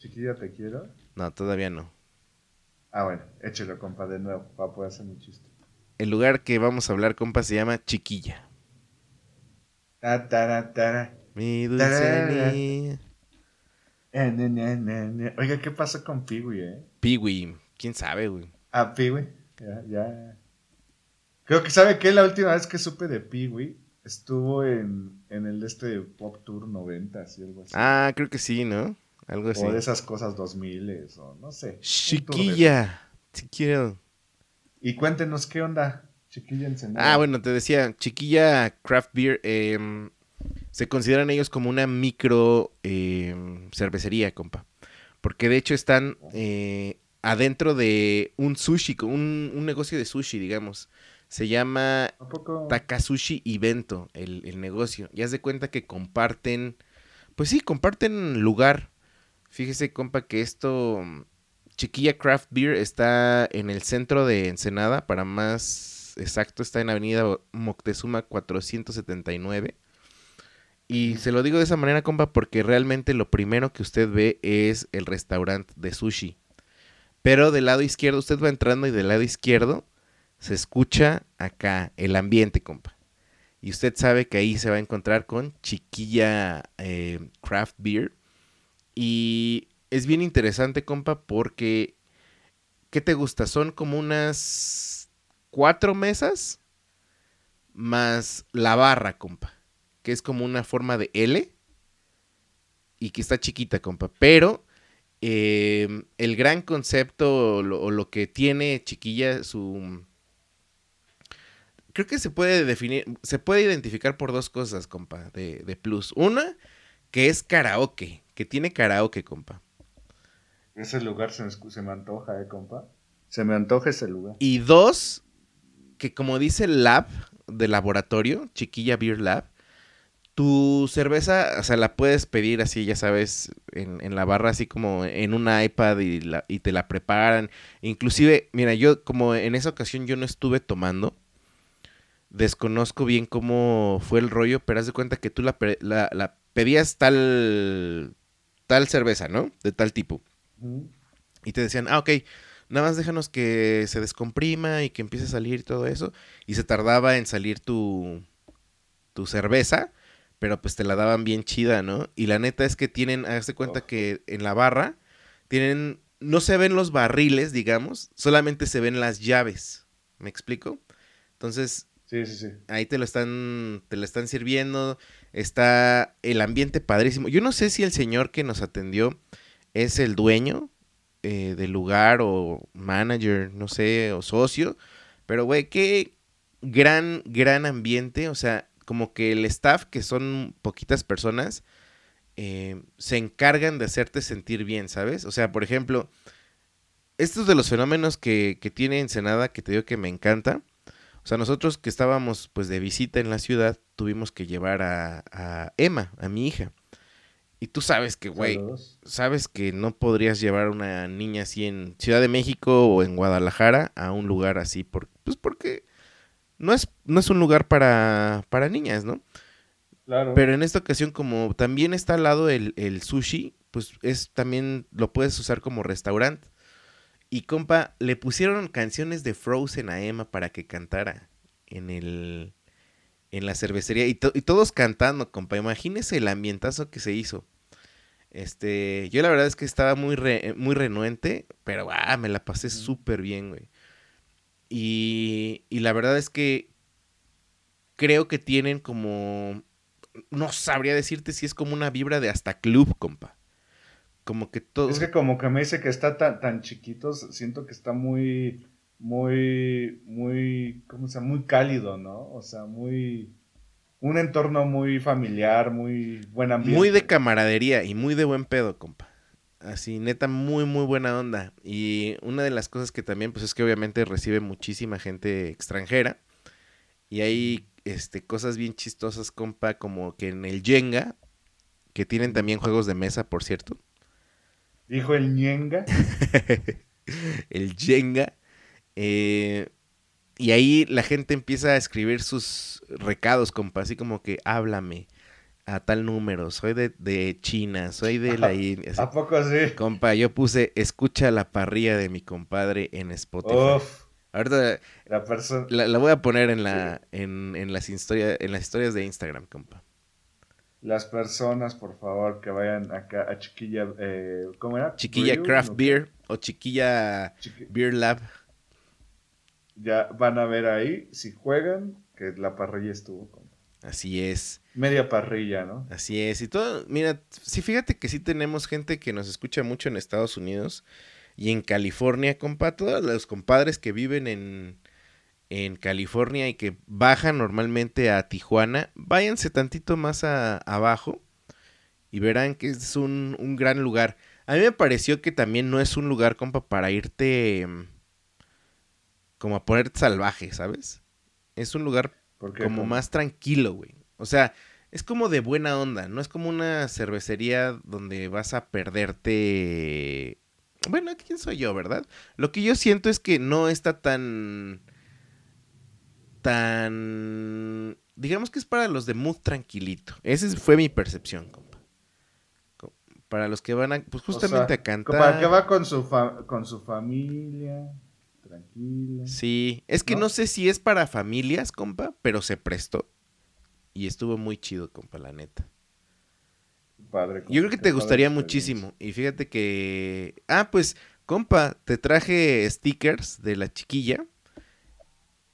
Chiquilla, te quiero. No, todavía no. Ah, bueno, échelo, compa, de nuevo, para poder hacer mi chiste. El lugar que vamos a hablar, compa, se llama Chiquilla. Ta, tara. Mi dulce. Eh, ne, ne, ne. Oiga, ¿qué pasa con Piwi, eh? Piwi, quién sabe, güey. Ah, Piwi. Ya, ya. Creo que, ¿sabe qué? La última vez que supe de Piwi estuvo en, en el este Pop Tour 90 y algo así. Ah, creo que sí, ¿no? Algo así. o de esas cosas 2000 o no sé. Chiquilla. Chiquilla. Y cuéntenos qué onda, Chiquilla Ensenada. Ah, bueno, te decía, Chiquilla Craft Beer, em, se consideran ellos como una micro em, cervecería, compa. Porque de hecho están eh, adentro de un sushi, un, un negocio de sushi, digamos. Se llama. Takasushi y Bento, el, el negocio. Y haz de cuenta que comparten, pues sí, comparten lugar. Fíjese, compa, que esto, mm, Chiquilla Craft Beer está en el centro de Ensenada, para más exacto, está en Avenida Moctezuma 479. Y se lo digo de esa manera, compa, porque realmente lo primero que usted ve es el restaurante de sushi. Pero del lado izquierdo, usted va entrando y del lado izquierdo se escucha acá el ambiente, compa. Y usted sabe que ahí se va a encontrar con Chiquilla eh, Craft Beer. Y es bien interesante, compa, porque ¿qué te gusta? Son como unas cuatro mesas más la barra, compa. Que es como una forma de L. Y que está chiquita, compa. Pero eh, el gran concepto o lo, lo que tiene Chiquilla, su... Creo que se puede definir, se puede identificar por dos cosas, compa, de, de plus. Una, que es karaoke, que tiene karaoke, compa. Ese lugar se me, escu- se me antoja, eh, compa. Se me antoja ese lugar. Y dos, que como dice el lab de laboratorio, Chiquilla Beer Lab, tu cerveza, o sea, la puedes pedir así, ya sabes, en, en la barra, así como en un iPad y, la- y te la preparan. Inclusive, mira, yo como en esa ocasión yo no estuve tomando, desconozco bien cómo fue el rollo, pero haz de cuenta que tú la, pe- la- la pedías tal, tal cerveza, ¿no? De tal tipo. Y te decían, ah, ok, nada más déjanos que se descomprima y que empiece a salir todo eso. Y se tardaba en salir tu, tu cerveza, pero pues te la daban bien chida, ¿no? Y la neta es que tienen, hazte cuenta que en la barra tienen, no se ven los barriles, digamos, solamente se ven las llaves. ¿Me explico? Entonces, Sí, sí, sí. ahí te lo están, te lo están sirviendo. Está el ambiente padrísimo. Yo no sé si el señor que nos atendió es el dueño eh, del lugar o manager, no sé, o socio. Pero, güey, qué gran, gran ambiente. O sea, como que el staff, que son poquitas personas, eh, se encargan de hacerte sentir bien, ¿sabes? O sea, por ejemplo, estos de los fenómenos que, que tiene Ensenada, que te digo que me encanta. O sea, nosotros que estábamos pues de visita en la ciudad, tuvimos que llevar a, a Emma, a mi hija. Y tú sabes que, güey, sabes que no podrías llevar a una niña así en Ciudad de México o en Guadalajara a un lugar así, por, pues porque no es, no es un lugar para, para niñas, ¿no? Claro. Pero en esta ocasión, como también está al lado el, el sushi, pues es también lo puedes usar como restaurante. Y compa, le pusieron canciones de Frozen a Emma para que cantara en el en la cervecería y, to- y todos cantando, compa. Imagínese el ambientazo que se hizo. Este, yo la verdad es que estaba muy re- muy renuente, pero ah, me la pasé súper bien, güey. Y, y la verdad es que creo que tienen como no sabría decirte si es como una vibra de hasta club, compa. Como que todo. Es que como que me dice que está tan, tan chiquitos, siento que está muy, muy, muy, ¿cómo se llama? Muy cálido, ¿no? O sea, muy, un entorno muy familiar, muy buen ambiente. Muy de camaradería y muy de buen pedo, compa. Así, neta, muy, muy buena onda. Y una de las cosas que también, pues es que obviamente recibe muchísima gente extranjera. Y hay este, cosas bien chistosas, compa, como que en el Jenga, que tienen también juegos de mesa, por cierto. Dijo el ñenga. el Jenga. Eh, y ahí la gente empieza a escribir sus recados, compa, así como que háblame, a tal número, soy de, de China, soy de la India. ¿A poco sí? Compa, yo puse escucha la parrilla de mi compadre en Spotify. Uf, Ahorita la persona... la, la voy a poner en la en, en las historias en las historias de Instagram, compa. Las personas, por favor, que vayan acá a Chiquilla... Eh, ¿Cómo era? Chiquilla Brew, Craft ¿no? Beer o Chiquilla Chiqui- Beer Lab. Ya van a ver ahí, si juegan, que la parrilla estuvo con... Así es. Media parrilla, ¿no? Así es, y todo, mira, sí, fíjate que sí tenemos gente que nos escucha mucho en Estados Unidos y en California, compa, todos los compadres que viven en, en California y que bajan normalmente a Tijuana, váyanse tantito más a- abajo y verán que es un, un gran lugar. A mí me pareció que también no es un lugar, compa, para irte como a ponerte salvaje, ¿sabes? Es un lugar como más tranquilo, güey. O sea, es como de buena onda, no es como una cervecería donde vas a perderte... Bueno, ¿quién soy yo, verdad? Lo que yo siento es que no está tan... tan... digamos que es para los de mood tranquilito. Esa es- fue mi percepción, compa. Co- Para los que van a, pues O sea, justamente a cantar. Para que va con su, fa- con su familia, tranquila. Sí, es que ¿No? no sé si es para familias, compa, pero se prestó. Y estuvo muy chido, compa, la neta. Padre, Yo creo que te gustaría muchísimo. Y fíjate que... Ah, pues, compa, te traje stickers de la chiquilla.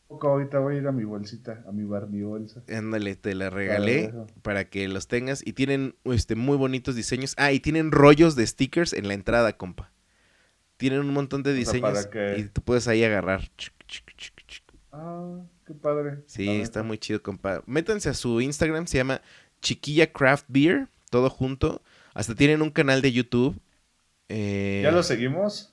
Poco, Ahorita voy a ir a mi bolsita, a mi bar, mi bolsa. Ándale, te la regalé eso. para que los tengas. Y tienen este, muy bonitos diseños. Ah, y tienen rollos de stickers en la entrada, compa. Tienen un montón de sea, diseños para que- y tú puedes ahí agarrar. Ah, qué padre. Sí, está muy chido, compa. Métanse a su Instagram, se llama Chiquilla Craft Beer, todo junto. Hasta tienen un canal de YouTube. eh, ¿Ya lo seguimos?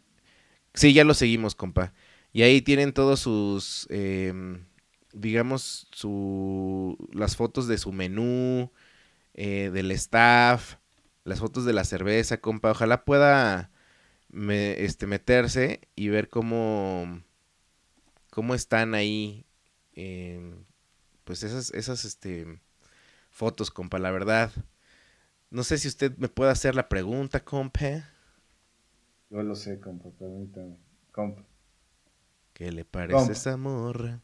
Sí, ya lo seguimos, compa. Y ahí tienen todos sus, em, digamos, su, las fotos de su menú, eh, del staff, las fotos de la cerveza, compa. Ojalá pueda me- este, meterse y ver cómo, cómo están ahí, em, pues esas, esas, este, fotos, compa, la verdad. No sé si usted me puede hacer la pregunta, compa. Yo lo sé, compa, permítame. Compa, ¿Qué le parece Compa. esa morra?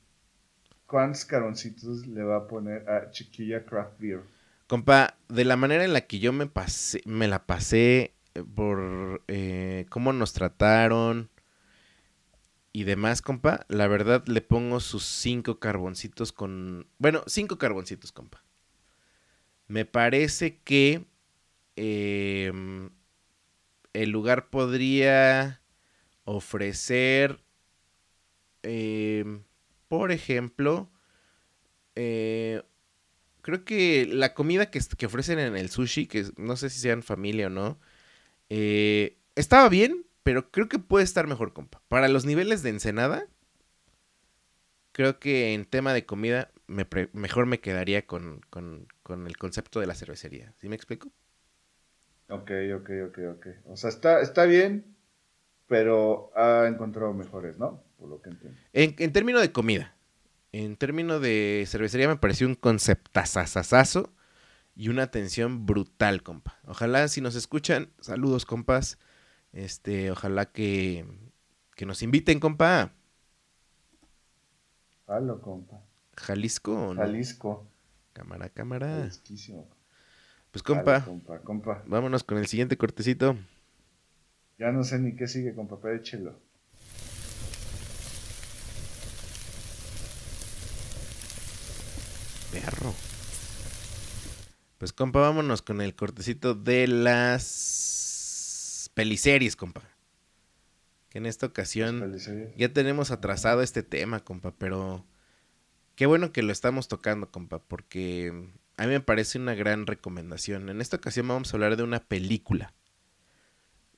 ¿cuántos caroncitos le va a poner a Chiquilla Craft Beer? Compa, de la manera en la que yo me pasé, me la pasé por eh, cómo nos trataron y demás, compa, la verdad le pongo sus cinco carboncitos con, bueno, cinco carboncitos, compa. Me parece que em, el lugar podría ofrecer, em, por ejemplo, eh, creo que la comida que, que ofrecen en el sushi, que no sé si sean familia o no, eh, estaba bien, pero creo que puede estar mejor, compa. Para los niveles de Ensenada, creo que en tema de comida me mejor me quedaría con, con- con el concepto de la cervecería. ¿Sí me explico? Ok, ok, ok, ok. O sea, está, está bien, pero ha encontrado mejores, ¿no? Por lo que entiendo. En, en términos de comida, en términos de cervecería me pareció un conceptazazazazo y una atención brutal, compa. Ojalá si nos escuchan, saludos, compas. Este, ojalá que, que nos inviten, compa. Jalo, compa. Jalisco o no? Jalisco. Cámara, cámara. Jalisquísimo. Pues, compa, compa, compa. vámonos con el siguiente cortecito. Ya no sé ni qué sigue, compa, pero échelo. Perro. Pues, compa, vámonos con el cortecito de las peliseries, compa. Que en esta ocasión ya tenemos atrasado este tema, compa, pero qué bueno que lo estamos tocando, compa, porque a mí me parece una gran recomendación. En esta ocasión vamos a hablar de una película.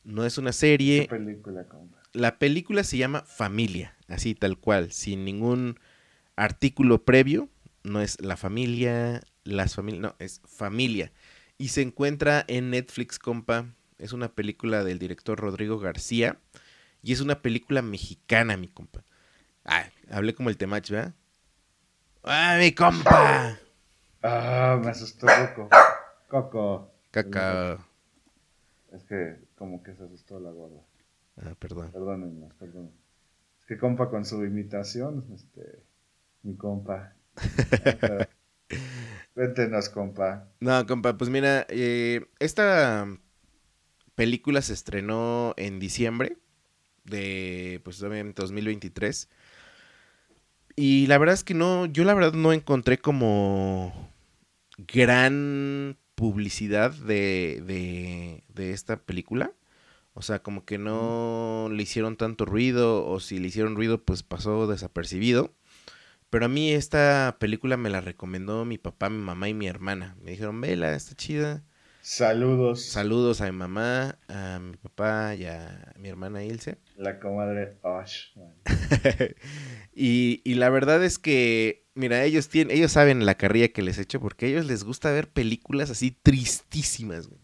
No es una ¿Qué serie. película, compa? La película se llama Familia, así tal cual, sin ningún artículo previo. No es la familia, las familias, no, es familia. Y se encuentra en Netflix, compa. Es una película del director Rodrigo García. Y es una película mexicana, mi compa. Ah, hablé como el temach, ¿verdad? ¡Ah, mi compa! Ah, me asustó poco. Coco. Caca. Es que como que se asustó la gorda. Ah, perdón. Perdónenme, perdón. Es que compa con su imitación, este, mi compa. Cuéntenos, compa. No, compa, pues mira, eh, esta película se estrenó en diciembre de, pues obviamente 2023. Y la verdad es que no, yo la verdad no encontré como gran publicidad de, de, de esta película. O sea, como que no le hicieron tanto ruido, o si le hicieron ruido, pues pasó desapercibido. Pero a mí esta película me la recomendó mi papá, mi mamá y mi hermana. Me dijeron, vela, está chida. Saludos. Saludos a mi mamá, a mi papá y a mi hermana Ilse. La comadre Osh. y, y la verdad es que, mira, ellos tienen, ellos saben la carrilla que les echo porque a ellos les gusta ver películas así tristísimas, güey.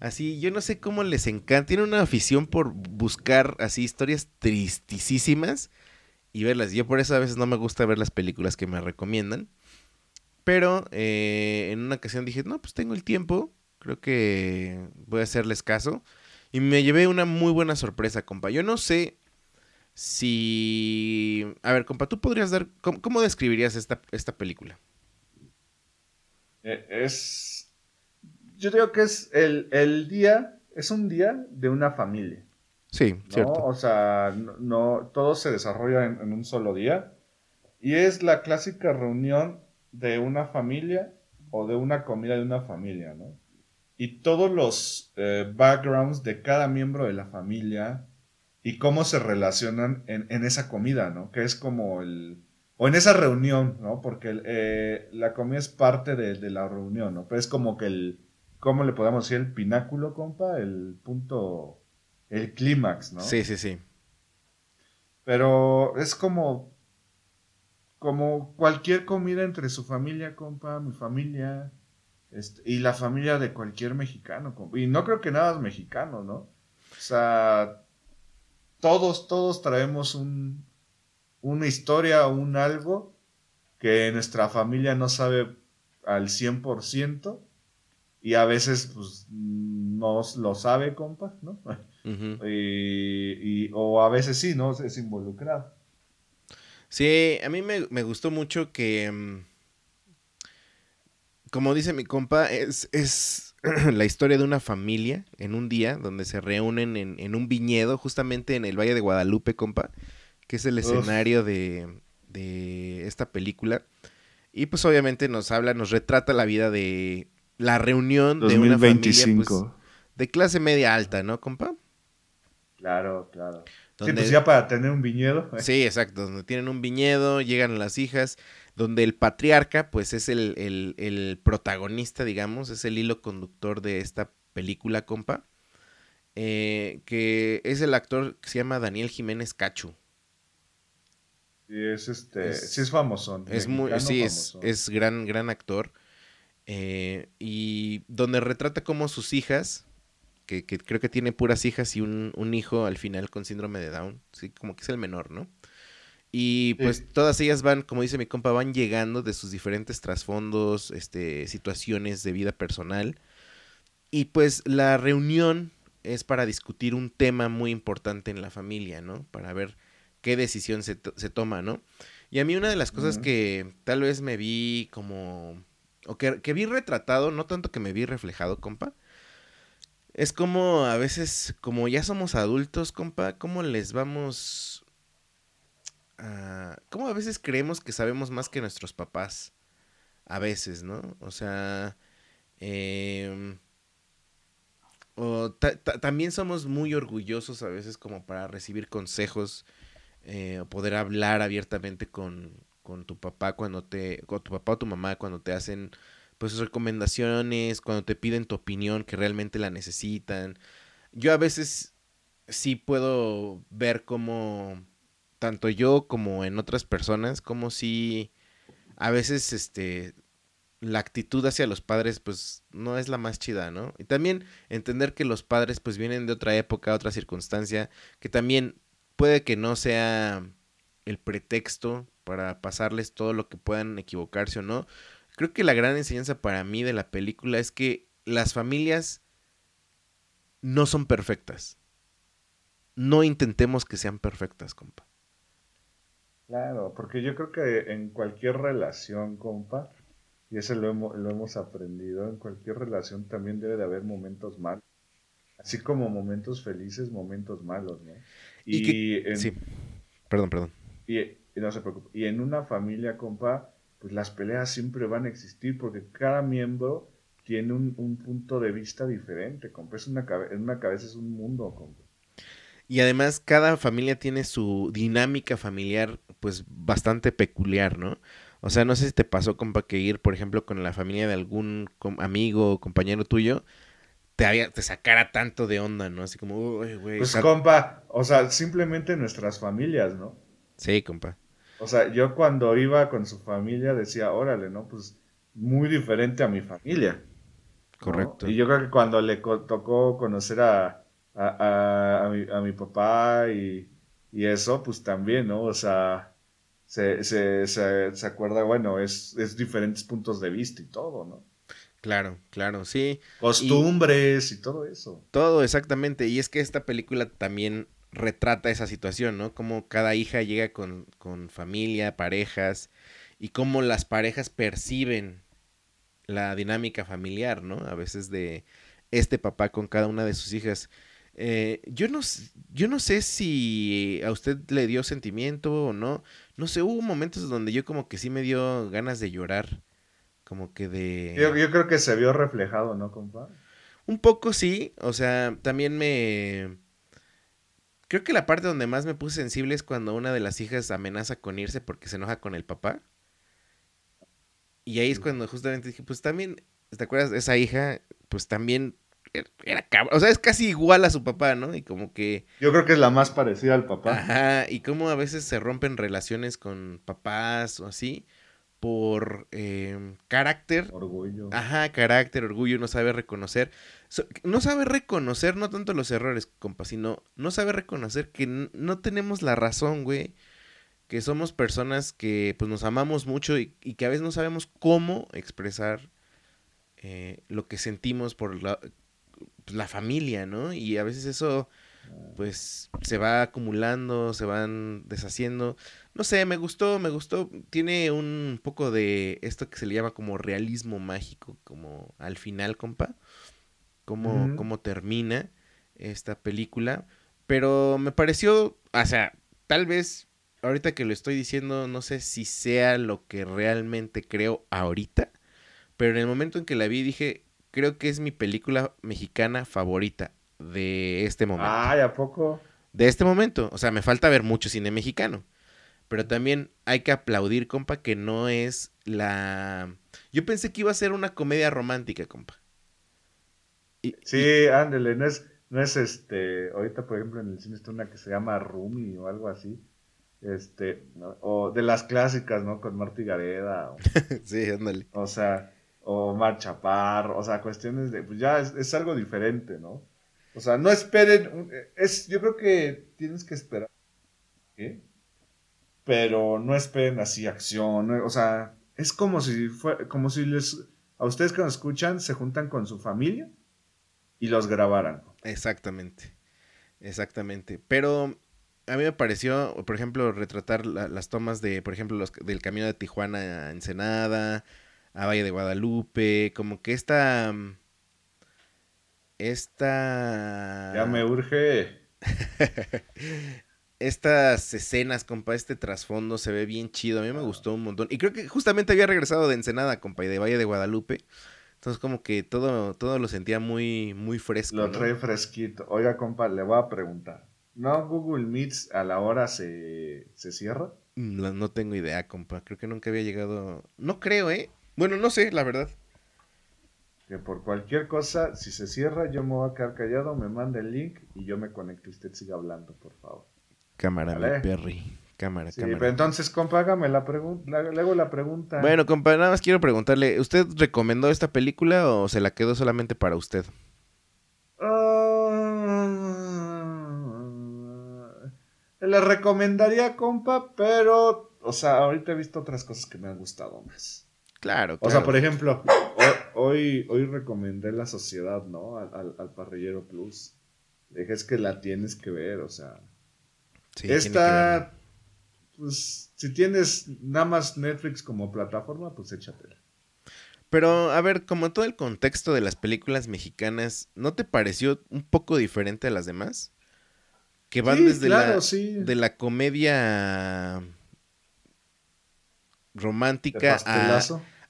Así, yo no sé cómo les encanta. Tienen una afición por buscar así historias tristísimas y verlas. Yo por eso a veces no me gusta ver las películas que me recomiendan. Pero eh, en una ocasión dije, no, pues tengo el tiempo. Creo que voy a hacerles caso. Y me llevé una muy buena sorpresa, compa. Yo no sé si... A ver, compa, ¿tú podrías dar... ¿Cómo, cómo describirías esta, esta película? Eh, Es. Yo digo que es el, el día. Es un día de una familia. Sí, ¿no? cierto. O sea, no, no- todo se desarrolla en, en un solo día. Y es la clásica reunión de una familia o de una comida de una familia, ¿no? Y todos los eh, backgrounds de cada miembro de la familia y cómo se relacionan en, en esa comida, ¿no? Que es como el... O en esa reunión, ¿no? Porque eh, la comida es parte de, de la reunión, ¿no? Pero es como que el... ¿Cómo le podemos decir? El pináculo, compa, el punto... El clímax, ¿no? Sí, sí, sí. Pero es como. Como cualquier comida entre su familia, compa, mi familia. este, y la familia de cualquier mexicano, compa. Y no creo que nada es mexicano, ¿no? O sea. Todos, todos traemos un, una historia o un algo que nuestra familia no sabe al 100%. Y a veces, pues, no lo sabe, compa, ¿no? Ujú. y, y- o a veces sí, ¿no? Es involucrado. Sí, a mí me, me gustó mucho que, mm, como dice mi compa, es, es la historia de una familia en un día donde se reúnen en, en un viñedo, justamente en el Valle de Guadalupe, compa, que es el escenario de, de esta película. Y pues obviamente nos habla, nos retrata la vida de la reunión de una familia pues, de clase media alta, ¿no, compa? Claro, claro. Sí, pues ya para tener un viñedo. ¿eh? Sí, exacto, donde tienen un viñedo, llegan las hijas, donde el patriarca, pues es el, el- el protagonista, digamos, es el hilo conductor de esta película, compa, eh, que es el actor que se llama Daniel Jiménez Cachu. Sí, es este, Es- sí es famosón. Es muy, sí, es, famosón. es gran, gran actor. eh, y donde retrata como sus hijas, que, que creo que tiene puras hijas y un, un hijo al final con síndrome de Down, sí, como que es el menor, ¿no? Y pues Sí. todas ellas van, como dice mi compa, van llegando de sus diferentes trasfondos, este, situaciones de vida personal. Y pues la reunión es para discutir un tema muy importante en la familia, ¿no? Para ver qué decisión se, to- se toma, ¿no? Y a mí una de las cosas Ujú. que tal vez me vi como... O que, que vi retratado, no tanto que me vi reflejado, compa. Es como a veces, como ya somos adultos, compa, ¿cómo les vamos a... ¿Cómo a veces creemos que sabemos más que nuestros papás? A veces, ¿no? O sea... em, o ta- ta- también somos muy orgullosos a veces como para recibir consejos eh, o poder hablar abiertamente con, con tu papá cuando te, con tu papá o tu mamá cuando te hacen pues recomendaciones, cuando te piden tu opinión que realmente la necesitan. Yo a veces sí puedo ver como tanto yo como en otras personas, como si a veces este la actitud hacia los padres pues no es la más chida, ¿no? Y también entender que los padres pues vienen de otra época, otra circunstancia, que también puede que no sea el pretexto para pasarles todo lo que puedan equivocarse o no. Creo que la gran enseñanza para mí de la película es que las familias no son perfectas. No intentemos que sean perfectas, compa. Claro, porque yo creo que en cualquier relación, compa, y eso lo hemos, lo hemos aprendido, en cualquier relación también debe de haber momentos malos. Así como momentos felices, momentos malos, ¿no? Y Y, que- en, Sí. Perdón, perdón. y, y no se preocupe. Y en una familia, compa, pues las peleas siempre van a existir porque cada miembro tiene un, un punto de vista diferente, compa. Es una, cabe- una cabeza es un mundo, compa. Y además cada familia tiene su dinámica familiar pues bastante peculiar, ¿no? O sea, no sé si te pasó, compa, que ir, por ejemplo, con la familia de algún amigo o compañero tuyo, te, había, te sacara tanto de onda, ¿no? Así como, uy, güey. Pues, tal-". compa, o sea, simplemente nuestras familias, ¿no? Sí, compa. O sea, yo cuando iba con su familia decía, órale, ¿no? Pues muy diferente a mi familia. ¿no? Correcto. Y yo creo que cuando le co- tocó conocer a, a, a- a mi, a mi papá y, y eso, pues también, ¿no? O sea, se, se, se, se acuerda, bueno, es, es diferentes puntos de vista y todo, ¿no? Claro, claro, sí. Costumbres y, todo eso. Todo exactamente. Y es que esta película también retrata esa situación, ¿no? Como cada hija llega con, con familia, parejas, y cómo las parejas perciben la dinámica familiar, ¿no? A veces de este papá con cada una de sus hijas. Eh, yo, no, yo no sé si a usted le dio sentimiento o no. No sé, hubo momentos donde yo como que sí me dio ganas de llorar. Como que de... Yo, yo creo que se vio reflejado, ¿no, compa? Un poco sí, o sea, también me... Creo que la parte donde más me puse sensible es cuando una de las hijas amenaza con irse porque se enoja con el papá. Y ahí es cuando justamente dije, pues también, ¿te acuerdas? Esa hija, pues también er- era cabrón, o sea, es casi igual a su papá, ¿no? Y como que... Yo creo que es la más parecida al papá. Ajá, y cómo a veces se rompen relaciones con papás o así por eh, carácter Orgullo. Ajá, carácter, orgullo, no sabe reconocer. No sabe reconocer no tanto los errores, compa, sino no sabe reconocer que no tenemos la razón, güey. Que somos personas que pues nos amamos mucho y, y que a veces no sabemos cómo expresar eh, lo que sentimos por la, pues, la familia, ¿no? Y a veces eso pues se va acumulando, se van deshaciendo. No sé, me gustó, me gustó. Tiene un poco de esto que se le llama como realismo mágico, como al final, compa. Cómo, cómo termina esta película. Pero me pareció, o sea, tal vez ahorita que lo estoy diciendo, no sé si sea lo que realmente creo ahorita. Pero en el momento en que la vi dije, creo que es mi película mexicana favorita de este momento Ay, ¿a poco? de este momento. O sea, me falta ver mucho cine mexicano. Pero también hay que aplaudir, compa, que no es la... Yo pensé que iba a ser una comedia romántica, compa. Y- Sí, ándele, no es, no es este, ahorita por ejemplo en el cine está una que se llama Rumi o algo así, este, ¿no? o de las clásicas, ¿no? Con Marty Gareda, o, sí, ándale. o sea, o Mar Chaparro, o sea, cuestiones de, pues ya es, es algo diferente, ¿no? O sea, no esperen, es, yo creo que tienes que esperar, ¿qué? Pero no esperen así acción, ¿no? o sea, es como si fue, como si les, a ustedes que nos escuchan se juntan con su familia y los grabaran. Exactamente. Exactamente. Pero a mí me pareció, por ejemplo, retratar la- las tomas de, por ejemplo, los, del camino de Tijuana a Ensenada, a Valle de Guadalupe, como que esta... Esta... Ya me urge. estas escenas, compa, este trasfondo se ve bien chido. A mí me gustó un montón. Y creo que justamente había regresado de Ensenada, compa, y de Valle de Guadalupe. Entonces como que todo, todo lo sentía muy, muy fresco. Lo ¿no? trae fresquito. Oiga, compa, le voy a preguntar. ¿No Google Meets a la hora se, se cierra? Mm, No, no tengo idea, compa. Creo que nunca había llegado. No creo, ¿eh? Bueno, no sé, la verdad. Que por cualquier cosa, si se cierra, yo me voy a quedar callado, me manda el link y yo me conecto y usted siga hablando, por favor. Cámara, Vale. Perry. Cámara, Sí, cámara. pero entonces, compa, hágame la pregunta. Le hago la pregunta. Bueno, compa, nada más quiero preguntarle, ¿usted recomendó esta película o se la quedó solamente para usted? Ah, le recomendaría, compa, pero, o sea, ahorita he visto otras cosas que me han gustado más. Claro, O claro. sea, por ejemplo, o- hoy, hoy recomendé La Sociedad, ¿no? Al, al, al Parrillero Plus. Dije, es que la tienes que ver, o sea. Sí, esta. Pues, si tienes nada más Netflix como plataforma, pues échatela. Pero, a ver, como todo el contexto de las películas mexicanas, ¿no te pareció un poco diferente a las demás? Que van Sí, desde claro, la, sí. de la comedia romántica a,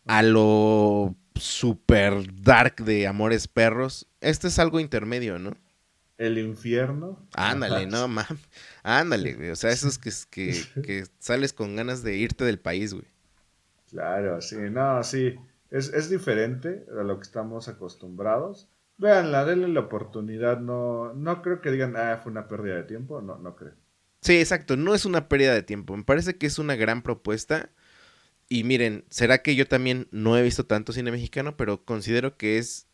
a lo super dark de Amores Perros. Este es algo intermedio, ¿no? El infierno. Ándale, no, mam. Ándale, güey. O sea, eso es que, que, que sales con ganas de irte del país, güey. Claro, sí, no, sí. Es, es diferente a lo que estamos acostumbrados. Véanla, denle la oportunidad. No, no creo que digan, ah, fue una pérdida de tiempo. No, no creo. Sí, exacto. No es una pérdida de tiempo. Me parece que es una gran propuesta. Y miren, será que yo también no he visto tanto cine mexicano, pero considero que es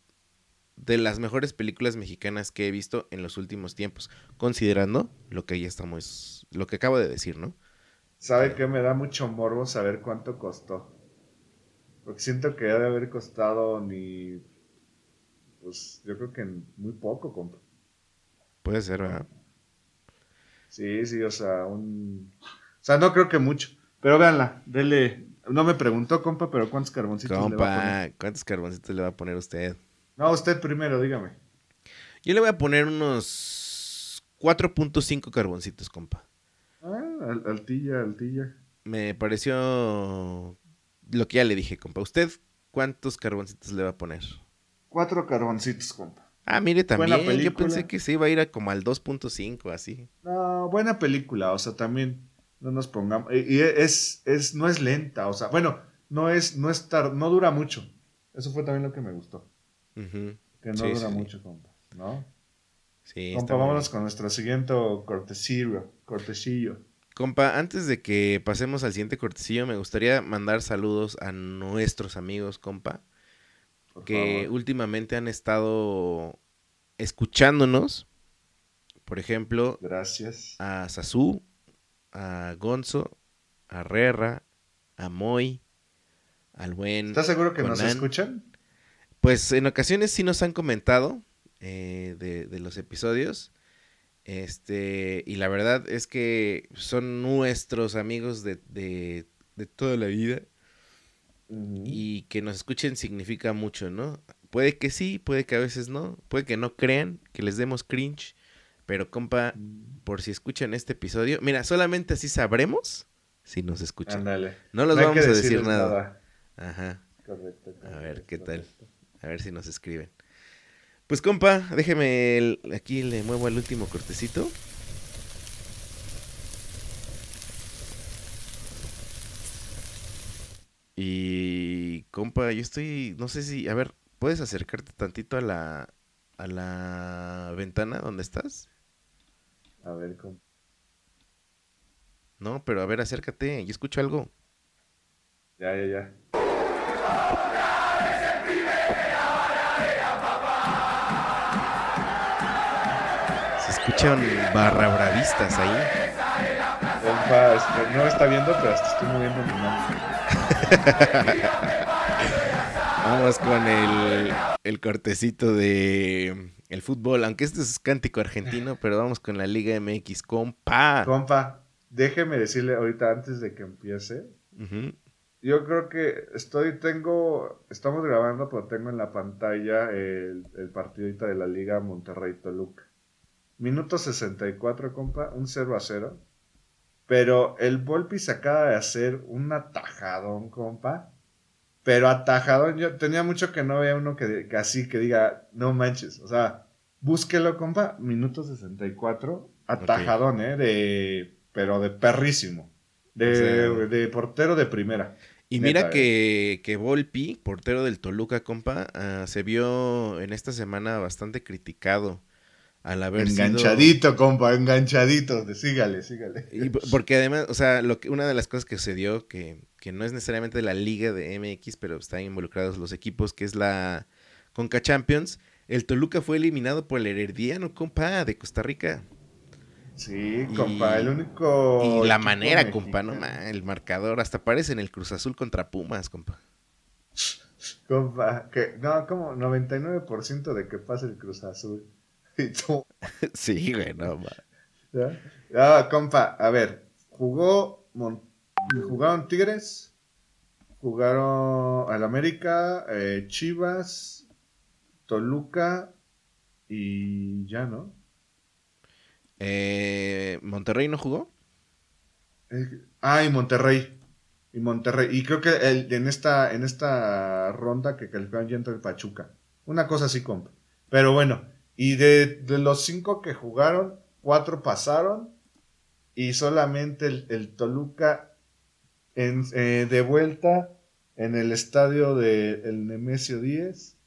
de las mejores películas mexicanas que he visto en los últimos tiempos, considerando lo que ya estamos, lo que acabo de decir, ¿no? ¿Sabe qué? Me da mucho morbo saber cuánto costó. Porque siento que ha de haber costado ni. Pues yo creo que muy poco, compa. Puede ser, ¿verdad? Sí, sí, o sea, un. O sea, no creo que mucho. Pero véanla, dele. No me preguntó, compa, pero ¿cuántos carboncitos le va a poner? Compa, ¿cuántos carboncitos le va a poner usted? No, usted primero, dígame. Yo le voy a poner unos 4.5 carboncitos, compa. Ah, al- altilla, altilla. Me pareció lo que ya le dije, compa. ¿Usted cuántos carboncitos le va a poner? Cuatro carboncitos, compa. Ah, mire, también. Yo pensé que se iba a ir a como al 2.5, así. No, buena película, o sea, también no nos pongamos. Y, y es, es, no es lenta, o sea, bueno, no es, no es tar- no dura mucho. Eso fue también lo que me gustó. Que no Sí, dura sí. mucho, compa. ¿No? Sí, compa, vámonos bien. con nuestro siguiente cortecillo. Cortecillo. Compa, antes de que pasemos al siguiente cortecillo, me gustaría mandar saludos a nuestros amigos, compa, Por que favor. últimamente han estado escuchándonos. Por ejemplo, Gracias. a Sasu, a Gonzo, a Rerra, a Moy, al buen... ¿Estás seguro que nos escuchan? Pues en ocasiones sí nos han comentado eh, de, de los episodios. Este, y la verdad es que son nuestros amigos de, de- de toda la vida. Y que nos escuchen significa mucho, ¿no? Puede que sí, puede que a veces no. Puede que no crean, que les demos cringe. Pero compa, por si escuchan este episodio, mira, solamente así sabremos si nos escuchan. No los vamos a decir nada. Ajá. Correcto, A ver, correcto, ¿qué tal? A ver si nos escriben. Pues compa, déjeme el- aquí le muevo el último cortecito. Y compa, yo estoy, no sé si, a ver, ¿puedes acercarte tantito a la a la ventana donde estás? A ver, compa. No, pero a ver, acércate, yo escucho algo. Ya, ya, ya. Escuchan barra bravistas ahí. Compa, este, no está viendo, pero hasta estoy moviendo mi mano. Vamos con el, el cortecito de el fútbol, aunque este es cántico argentino, pero vamos con la Liga MX, compa. Compa, déjeme decirle ahorita antes de que empiece. Yo creo que estoy, tengo, estamos grabando, pero tengo en la pantalla el, el partidito de la Liga Monterrey-Toluca. Minuto 64, compa, un 0 a 0. Pero el Volpi se acaba de hacer un atajadón, compa. Pero atajadón, yo tenía mucho que no vea uno que, que así, que diga, no manches. O sea, búsquelo, compa, minuto 64, atajadón, ¿eh? De, pero de perrísimo. De, O sea- de portero de primera. Y Neta, mira eh. que, que Volpi, portero del Toluca, compa, ah, se vio en esta semana bastante criticado al haber sido- Enganchadito, compa, enganchadito. Sígale, sígale. Y porque además, o sea, lo que, una de las cosas que sucedió, que, que no es necesariamente de la liga de MX, pero están involucrados los equipos, que es la Conca Champions, el Toluca fue eliminado por el Herediano, compa, de Costa Rica. Sí, Y- compa, el único. y la manera, mexicano. compa, no ma, el marcador, hasta parece en el Cruz Azul contra Pumas, compa. Compa, que, no, como 99% de que pase el Cruz Azul. Y tú, Sí, güey, no. Ah, compa, a ver, jugó, Mon- jugaron Tigres, jugaron al América, eh, Chivas, Toluca y ya, ¿no? Eh, ¿Monterrey no jugó? Eh, Ah, y Monterrey. Y Monterrey. Y creo que el- en, esta, en esta ronda que calificaron ya entra el Pachuca. Una cosa así, compa. Pero bueno, y de, de los cinco que jugaron, cuatro pasaron. Y solamente el, el Toluca en, eh, de vuelta en el estadio del el Nemesio 10.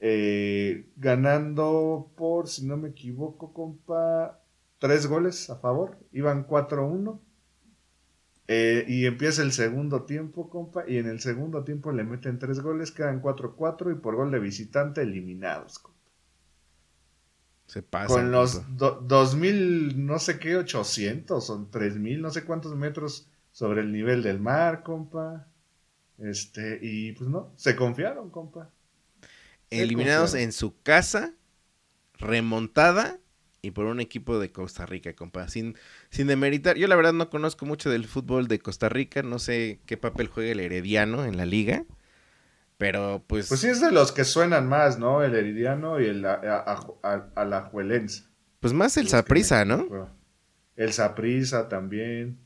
eh, ganando por, si no me equivoco, compa, tres goles a favor. Iban 4-1. Eh, y empieza el segundo tiempo, compa, y en el segundo tiempo le meten tres goles, quedan 4-4 y por gol de visitante eliminados, compa. Se pasa. Con los do- 2000, no sé qué, 800, son 3000, no sé cuántos metros sobre el nivel del mar, compa. Este, y pues no, se confiaron, compa. Eliminados confiaron. en su casa, remontada y por un equipo de Costa Rica, compa. Sin, sin demeritar. Yo la verdad no conozco mucho del fútbol de Costa Rica, no sé qué papel juega el Herediano en la liga. Pero pues, Pues sí es de los que suenan más, ¿no? El Heridiano y el Alajuelense. pues más el Saprisa, ¿no? El Saprisa también.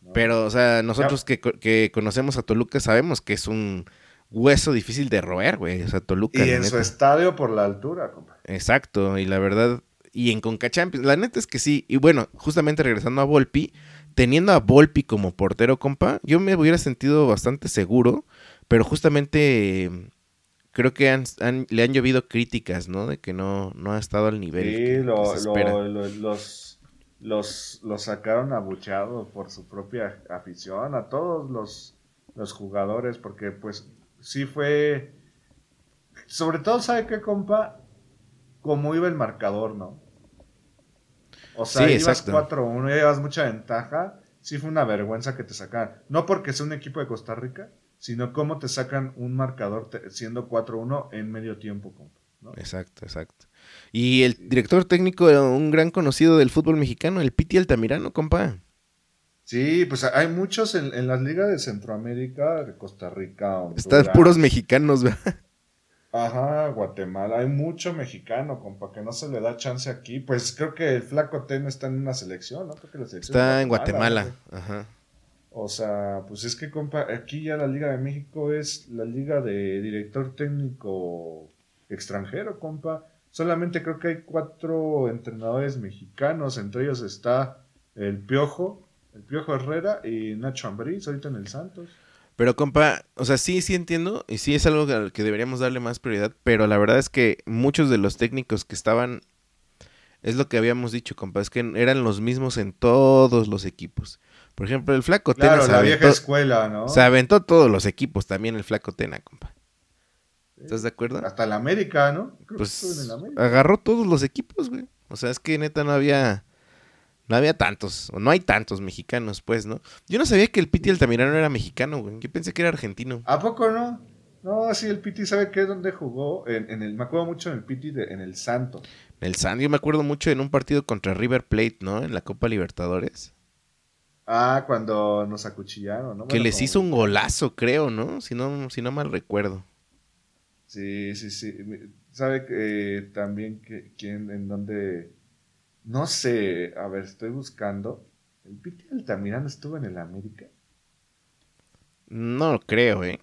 ¿no? Pero, o sea, nosotros que, que conocemos a Toluca sabemos que es un hueso difícil de roer, güey. O sea, Toluca. Y en su estadio por la altura, compa. Exacto, y la verdad, y en Conca Champions, la neta es que sí, y bueno, justamente regresando a Volpi, teniendo a Volpi como portero, compa, yo me hubiera sentido bastante seguro, pero justamente creo que han- han- le han llovido críticas, ¿no? De que no, no ha estado al nivel Sí, que, lo- se lo- lo- los, los, los sacaron abucheados por su propia afición, a todos los, los jugadores, porque pues sí fue... Sobre todo, ¿sabe qué, compa? Cómo iba el marcador, ¿no? O sea, Sí, ibas exacto. 4-1, ya llevas mucha ventaja. Sí fue una vergüenza que te sacaran. No porque sea un equipo de Costa Rica, sino cómo te sacan un marcador siendo 4-1 en medio tiempo, compa. ¿no? Exacto, exacto. Y el director técnico, un gran conocido del fútbol mexicano, el Piti Altamirano, compa. Sí, pues hay muchos en, en las ligas de Centroamérica, de Costa Rica, Honduras. Están puros mexicanos, ¿verdad? Ajá, Guatemala. Hay mucho mexicano, compa, que no se le da chance aquí. Pues creo que el Flaco Ten está en una selección, ¿no? Creo que la selección Está en Guatemala. güey. Ajá. O sea, pues es que, compa, aquí ya la Liga de México es la liga de director técnico extranjero, compa. Solamente creo que hay cuatro entrenadores mexicanos, entre ellos está el Piojo, el Piojo Herrera y Nacho Ambriz, ahorita en el Santos. Pero, compa, o sea, sí, sí entiendo, y sí es algo al que deberíamos darle más prioridad, pero la verdad es que muchos de los técnicos que estaban, es lo que habíamos dicho, compa, es que eran los mismos en todos los equipos. Por ejemplo, el Flaco Tena Claro, se, la aventó, vieja escuela, ¿no? se aventó todos los equipos, también el Flaco Tena, compa. ¿Estás de acuerdo? Hasta el América, ¿no? Creo que estuvo en Pues América. agarró todos los equipos, güey. O sea, es que neta no había, no había tantos, o no hay tantos mexicanos, pues, ¿no? Yo no sabía que el Piti Altamirano era mexicano, güey. Yo pensé que era argentino. ¿A poco no? No, sí, el Piti, ¿sabe qué? ¿Dónde jugó? En, en el, me acuerdo mucho en el Piti, de- en el Santo. El San, yo me acuerdo mucho en un partido contra River Plate, ¿no? En la Copa Libertadores. Ah, cuando nos acuchillaron, ¿no? que Bueno, les como- hizo un golazo, creo, ¿no? Si no, si no mal recuerdo. Sí, sí, sí. ¿Sabe eh, también que, quién, en dónde? No sé, a ver, estoy buscando. ¿El Piti Altamirano estuvo en el América? No lo creo, ¿eh?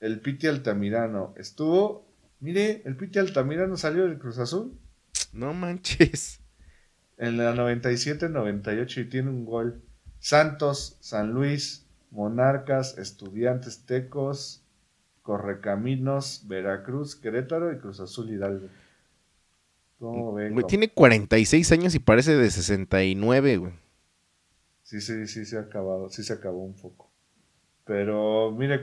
El Piti Altamirano estuvo... Mire, el Piti Altamirano salió del Cruz Azul No manches. En la 97-98 y tiene un gol. Santos, San Luis, Monarcas, Estudiantes Tecos, Correcaminos, Veracruz, Querétaro y Cruz Azul Hidalgo. ¿Cómo ven? Güey, tiene 46 años y parece de 69, güey. Sí, sí, sí, se ha acabado, sí se acabó un poco. Pero, mire,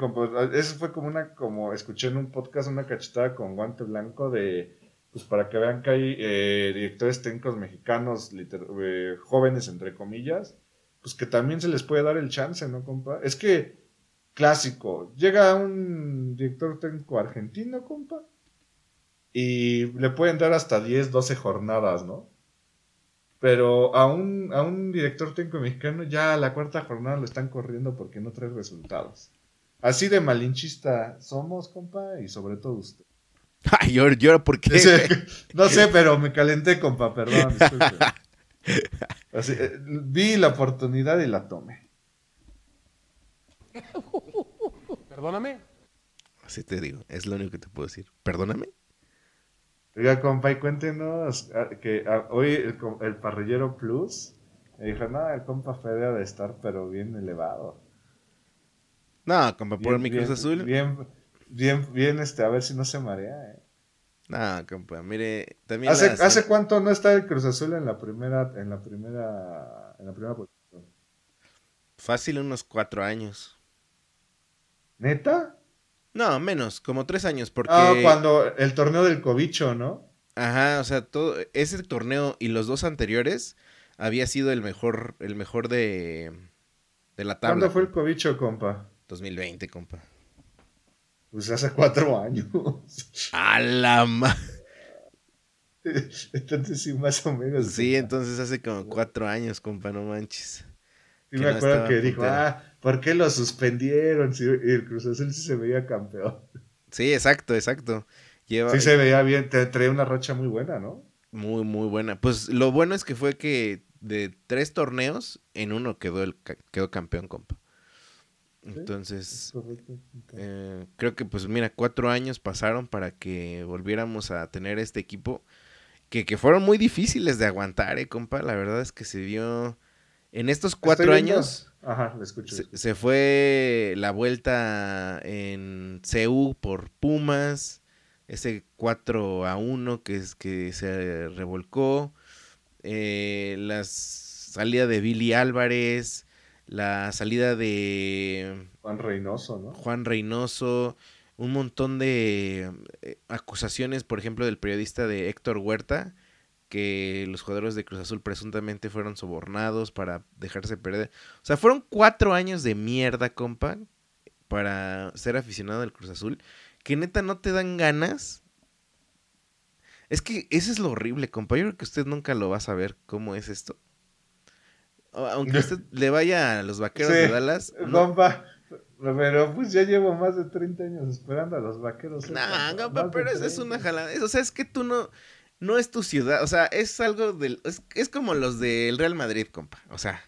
eso fue como una, como escuché en un podcast una cachetada con guante blanco de, pues para que vean que hay eh, directores técnicos mexicanos, eh, jóvenes entre comillas, pues que también se les puede dar el chance, ¿no, compa? Es que clásico. Llega un director técnico argentino, compa, y le pueden dar hasta 10, 12 jornadas, ¿no? Pero a un, a un director técnico mexicano ya la cuarta jornada lo están corriendo porque no trae resultados. Así de malinchista somos, compa, y sobre todo usted. Ay, yo, yo, ¿por qué? no sé, pero me calenté, compa, perdón. disculpe. Así, eh, vi la oportunidad y la tomé. Perdóname. Así te digo, es lo único que te puedo decir. Perdóname. Oiga, compa, y cuéntenos ah, que ah, hoy el, el parrillero plus me dijo, no, el compa Fede ha de estar, pero bien elevado. No, compa, por Bien, mi bien, Cruz Azul. Bien, bien, bien, este, a ver si no se marea, eh. No, compa, mire, también ¿Hace, las- ¿Hace cuánto no está el Cruz Azul en la primera, en la primera, en la primera posición? fácil unos cuatro años. ¿Neta? No, menos, como tres años, porque... Ah, cuando el torneo del cobicho, ¿no? Ajá, o sea, todo ese torneo y los dos anteriores había sido el mejor, el mejor de, de la tabla. ¿Cuándo fue el cobicho, compa? 2020, compa. Pues hace cuatro años. A la ma... Entonces sí, más o menos. Sí, entonces hace como cuatro años, compa, no manches. Sí me no acuerdo que dijo, puntero. ah, ¿por qué lo suspendieron? Si el Cruz Azul sí se veía campeón. Sí, exacto, exacto. Lleva Sí se veía bien, te traía una racha muy buena, ¿no? muy, muy buena. Pues lo bueno es que fue que de tres torneos, en uno quedó el quedó campeón, compa. Entonces. Eh, creo que pues mira, cuatro años pasaron para que volviéramos a tener este equipo que, que fueron muy difíciles de aguantar, eh, compa. La verdad es que se dio en estos cuatro años. Ajá, escucho. Se, se fue la vuelta en CU por Pumas, ese 4 a 1 que, es, que se revolcó, eh, la salida de Billy Álvarez, la salida de Juan Reynoso, ¿no? Juan Reynoso, un montón de eh, acusaciones, por ejemplo, del periodista de Héctor Huerta, que los jugadores de Cruz Azul presuntamente fueron sobornados para dejarse perder. O sea, fueron cuatro años de mierda, compa, para ser aficionado del Cruz Azul, que neta no te dan ganas. Es que eso es lo horrible, compa. Yo creo que usted nunca lo va a saber cómo es esto. Aunque usted le vaya a los vaqueros Sí, de Dallas. no- Compa, pero pues ya llevo más de 30 años esperando a los vaqueros. ¿eh, No, compa? pero eso es 30. una jalada. O sea, es que tú no, no es tu ciudad. O sea, es algo del. Es, es como los del Real Madrid, compa. O sea.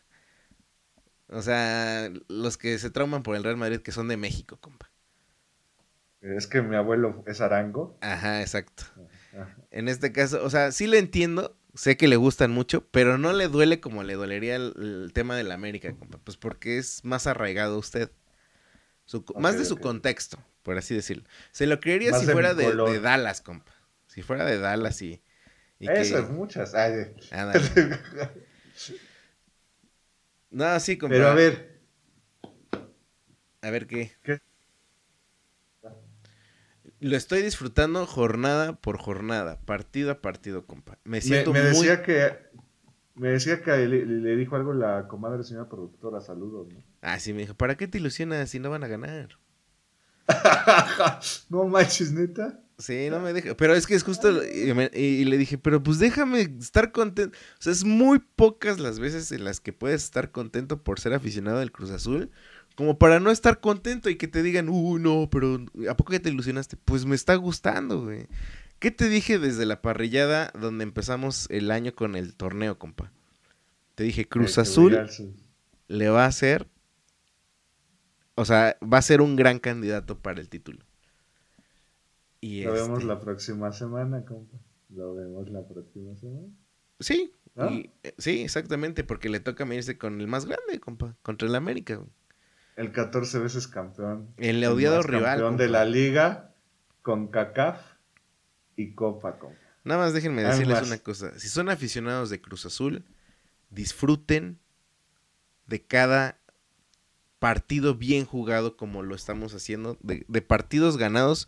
O sea, los que se trauman por el Real Madrid que son de México, compa. Es que mi abuelo es arango. Ajá, exacto. Ajá. En este caso, o sea, sí le entiendo. Sé que le gustan mucho, pero no le duele como le dolería el, el tema de la América, compa. Pues porque es más arraigado usted. Su- más de su contexto, por así decirlo. Se lo creería Más si de fuera de, de Dallas, compa. Si fuera de Dallas y. y que- Esas muchas. Ay. No, sí, compa. pero a ver, A ver qué. ¿Qué? Lo estoy disfrutando jornada por jornada, partido a partido, compa. Me me, siento me muy... decía que me decía que le, le dijo algo la comadre señora productora, saludos, ¿no? Ah, sí, me dijo, ¿para qué te ilusionas si no van a ganar? no manches, neta. Sí, no me deja. Pero es que es justo. Y, me- y le dije, pero pues déjame estar contento. O sea, es muy pocas las veces en las que puedes estar contento por ser aficionado del Cruz Azul. Como para no estar contento y que te digan, uh, no, pero ¿a poco ya te ilusionaste? Pues me está gustando, güey. ¿Qué te dije desde la parrillada donde empezamos el año con el torneo, compa? Te dije, Cruz Azul le va a hacer. O sea, va a ser un gran candidato para el título. Y Lo vemos este- la próxima semana, compa. Lo vemos la próxima semana. Sí, eh, sí, exactamente, porque le toca medirse con el más grande, compa, contra el América. güey. El 14 veces campeón. El odiado rival, Campeón de la liga con CACAF y Copa, compa. Nada más déjenme decirles más. una cosa. Si son aficionados de Cruz Azul, disfruten de cada partido bien jugado como lo estamos haciendo, de, de partidos ganados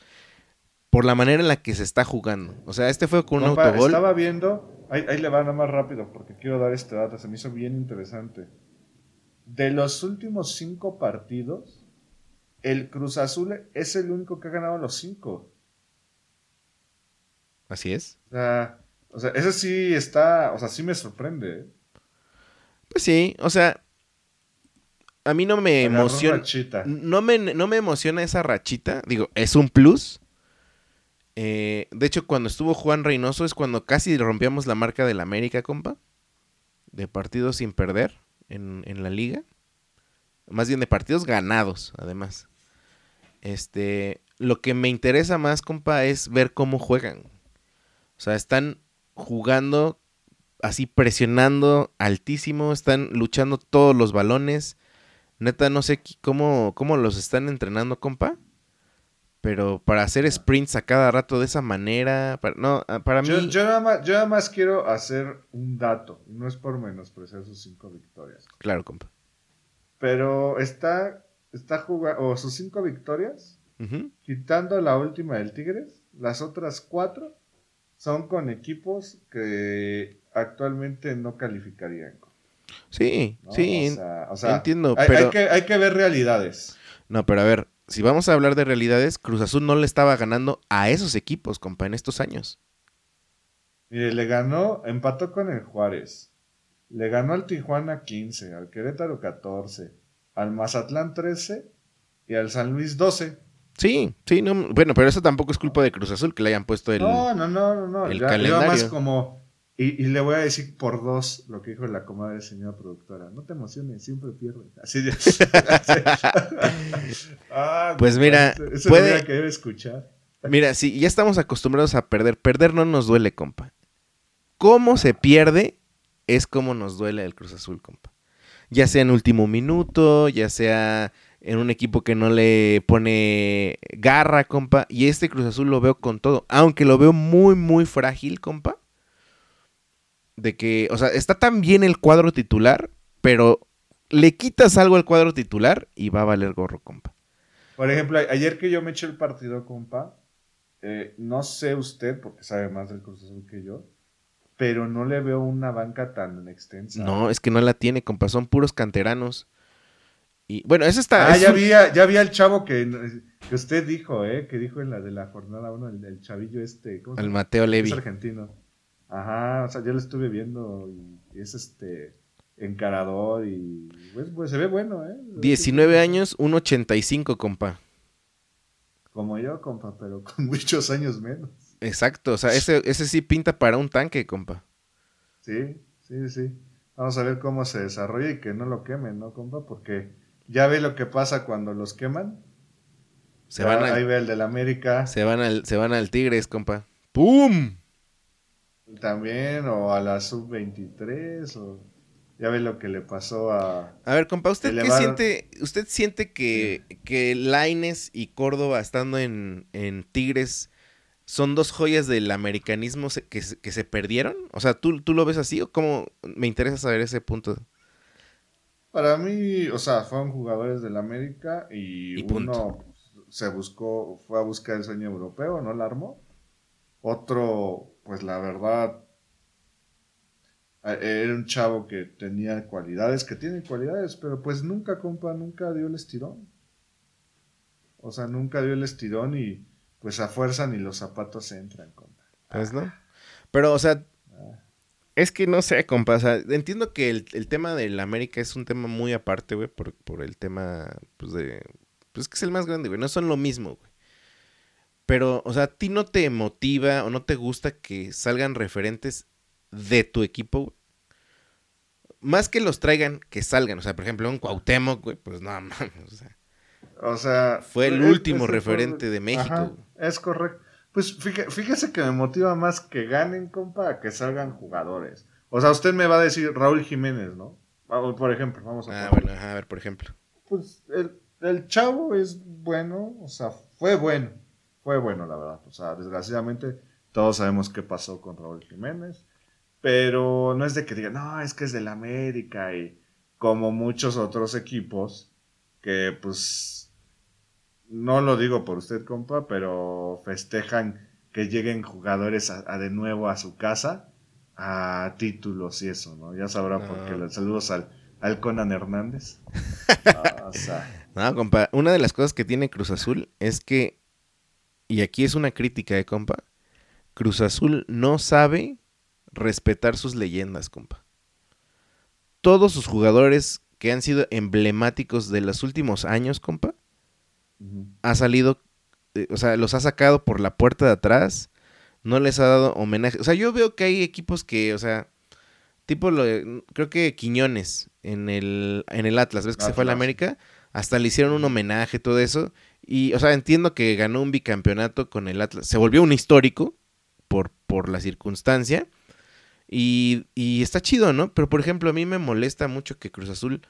por la manera en la que se está jugando. O sea, este fue con un Compa, autogol. Estaba viendo, ahí, ahí le va nada más rápido porque quiero dar este dato, se me hizo bien interesante. De los últimos cinco partidos, el Cruz Azul es el único que ha ganado los cinco. Así es. O sea, o sea, eso sí está, o sea, sí me sorprende. ¿eh? Pues sí, o sea, a mí no me Agarró emociona. No me, no me emociona esa rachita. Digo, es un plus. Eh, de hecho, cuando estuvo Juan Reynoso es cuando casi rompíamos la marca del América, compa. De partidos sin perder en, en la liga. Más bien de partidos ganados, además. Este, lo que me interesa más, compa, es ver cómo juegan. O sea, están jugando así presionando altísimo, están luchando todos los balones. Neta, no sé cómo, cómo los están entrenando, compa. Pero para hacer sprints a cada rato de esa manera, para, no, ah, para mí... Yo, yo nada más, yo nada más quiero hacer un dato, no es por menospreciar sus cinco victorias, Claro, compa. pero está, está jugando, o sus cinco victorias, quitando la última del Tigres, las otras cuatro son con equipos que actualmente no calificarían. Sí, ¿no? sí. o sea, o sea, entiendo, hay, pero- hay que, hay que ver realidades. No, pero a ver, si vamos a hablar de realidades, Cruz Azul no le estaba ganando a esos equipos, compa, en estos años. Mire, le ganó, empató con el Juárez. Le ganó al Tijuana 15, al Querétaro 14, al Mazatlán 13 y al San Luis 12. Sí, sí, no, bueno, pero eso tampoco es culpa de Cruz Azul que le hayan puesto el... No, no, no, no, no. el ya, calendario. más como. Y, y le voy a decir por dos lo que dijo la comadre señora productora. No te emociones, siempre pierde. Así de. Ah, Pues mira, eso- eso puede- hubiera querido escuchar. Mira, si ya estamos acostumbrados a perder, perder no nos duele, compa. Cómo se pierde es como nos duele el Cruz Azul, compa. Ya sea en último minuto, ya sea en un equipo que no le pone garra, compa. Y este Cruz Azul lo veo con todo. Aunque lo veo muy, muy frágil, compa. De que, o sea, está tan bien el cuadro titular, pero le quitas algo al cuadro titular y va a valer gorro, compa. Por ejemplo, ayer que yo me eché el partido, compa, eh, no sé usted, porque sabe más del Cruz Azul que yo, pero no le veo una banca tan extensa. No, es que no la tiene, compa. Son puros canteranos. Y bueno, eso está. Ah, es ya un- vi, ya vi al chavo que, que usted dijo, ¿eh? Que dijo en la de la jornada 1, el, el chavillo este. ¿cómo se Al? Mateo Levi. Es argentino. Ajá, o sea, yo lo estuve viendo y, es este encarador y pues, pues, se ve bueno, ¿eh? 19 años, 1.85, compa. Como yo, compa, pero con muchos años menos. Exacto, o sea, ese, ese sí pinta para un tanque, compa. Sí, sí, sí. Vamos a ver cómo se desarrolla y que no lo quemen, ¿no, compa? Porque ya ve lo que pasa cuando los queman. Se Ya van, Ahí al, ve el del América se, van al, se van al Tigres, compa. ¡Pum! También, o a la sub-23, o ya ve lo que le pasó a... A ver, compa, ¿usted qué siente? ¿Usted siente que, que Laines y Córdoba estando en, en Tigres son dos joyas del americanismo que, se- que se perdieron? O sea, ¿tú, ¿tú lo ves así o cómo? Me interesa saber ese punto. Para mí, o sea, fueron jugadores del América y, uno se buscó, fue a buscar el sueño europeo, no la armó. Otro, pues la verdad, eh, era un chavo que tenía cualidades, que tiene cualidades, pero pues nunca, compa, nunca dio el estirón. O sea, nunca dio el estirón y pues a fuerza ni los zapatos entran, compa. Pues no. Pero, o sea, es que no sé, compa. O sea, entiendo que el, el tema del América es un tema muy aparte, güey, por, por el tema, pues, de. Pues que es el más grande, güey. No son lo mismo, güey. Pero, o sea, ¿a ti no te motiva o no te gusta que salgan referentes de tu equipo, güey? Más que los traigan, que salgan. O sea, por ejemplo, un Cuauhtémoc, güey, pues no mames. O sea, O sea, Fue el es- último referente de México, Ajá, es correcto. Pues fíjese, que me motiva más que ganen, compa, a que salgan jugadores. O sea, usted me va a decir Raúl Jiménez, ¿no? Vamos, Por ejemplo, vamos a ah, bueno, a ver, por ejemplo. Pues el, el chavo es bueno, o sea, fue bueno. Fue bueno, la verdad. O sea, desgraciadamente todos sabemos qué pasó con Raúl Jiménez. Pero no es de que digan, no, es que es del América y como muchos otros equipos que pues no lo digo por usted, compa, pero festejan que lleguen jugadores a, a de nuevo a su casa a títulos y eso, ¿no? Ya sabrá por qué. No. Los saludos al, al Conan Hernández. Ah, o sea, No, compa, una de las cosas que tiene Cruz Azul es que, y aquí es una crítica de compa, Cruz Azul no sabe respetar sus leyendas, compa. Todos sus jugadores que han sido emblemáticos de los últimos años, compa, ha salido, eh, o sea, los ha sacado por la puerta de atrás, no les ha dado homenaje. O sea, yo veo que hay equipos que, o sea, tipo, lo creo que Quiñones en el, en el Atlas, ¿ves que se fue a la. América? Hasta le hicieron un homenaje, todo eso. Y, o sea, entiendo que ganó un bicampeonato con el Atlas. Se volvió un histórico por, por la circunstancia. Y, y está chido, ¿no? Pero, por ejemplo, a mí me molesta mucho que Cruz Azul,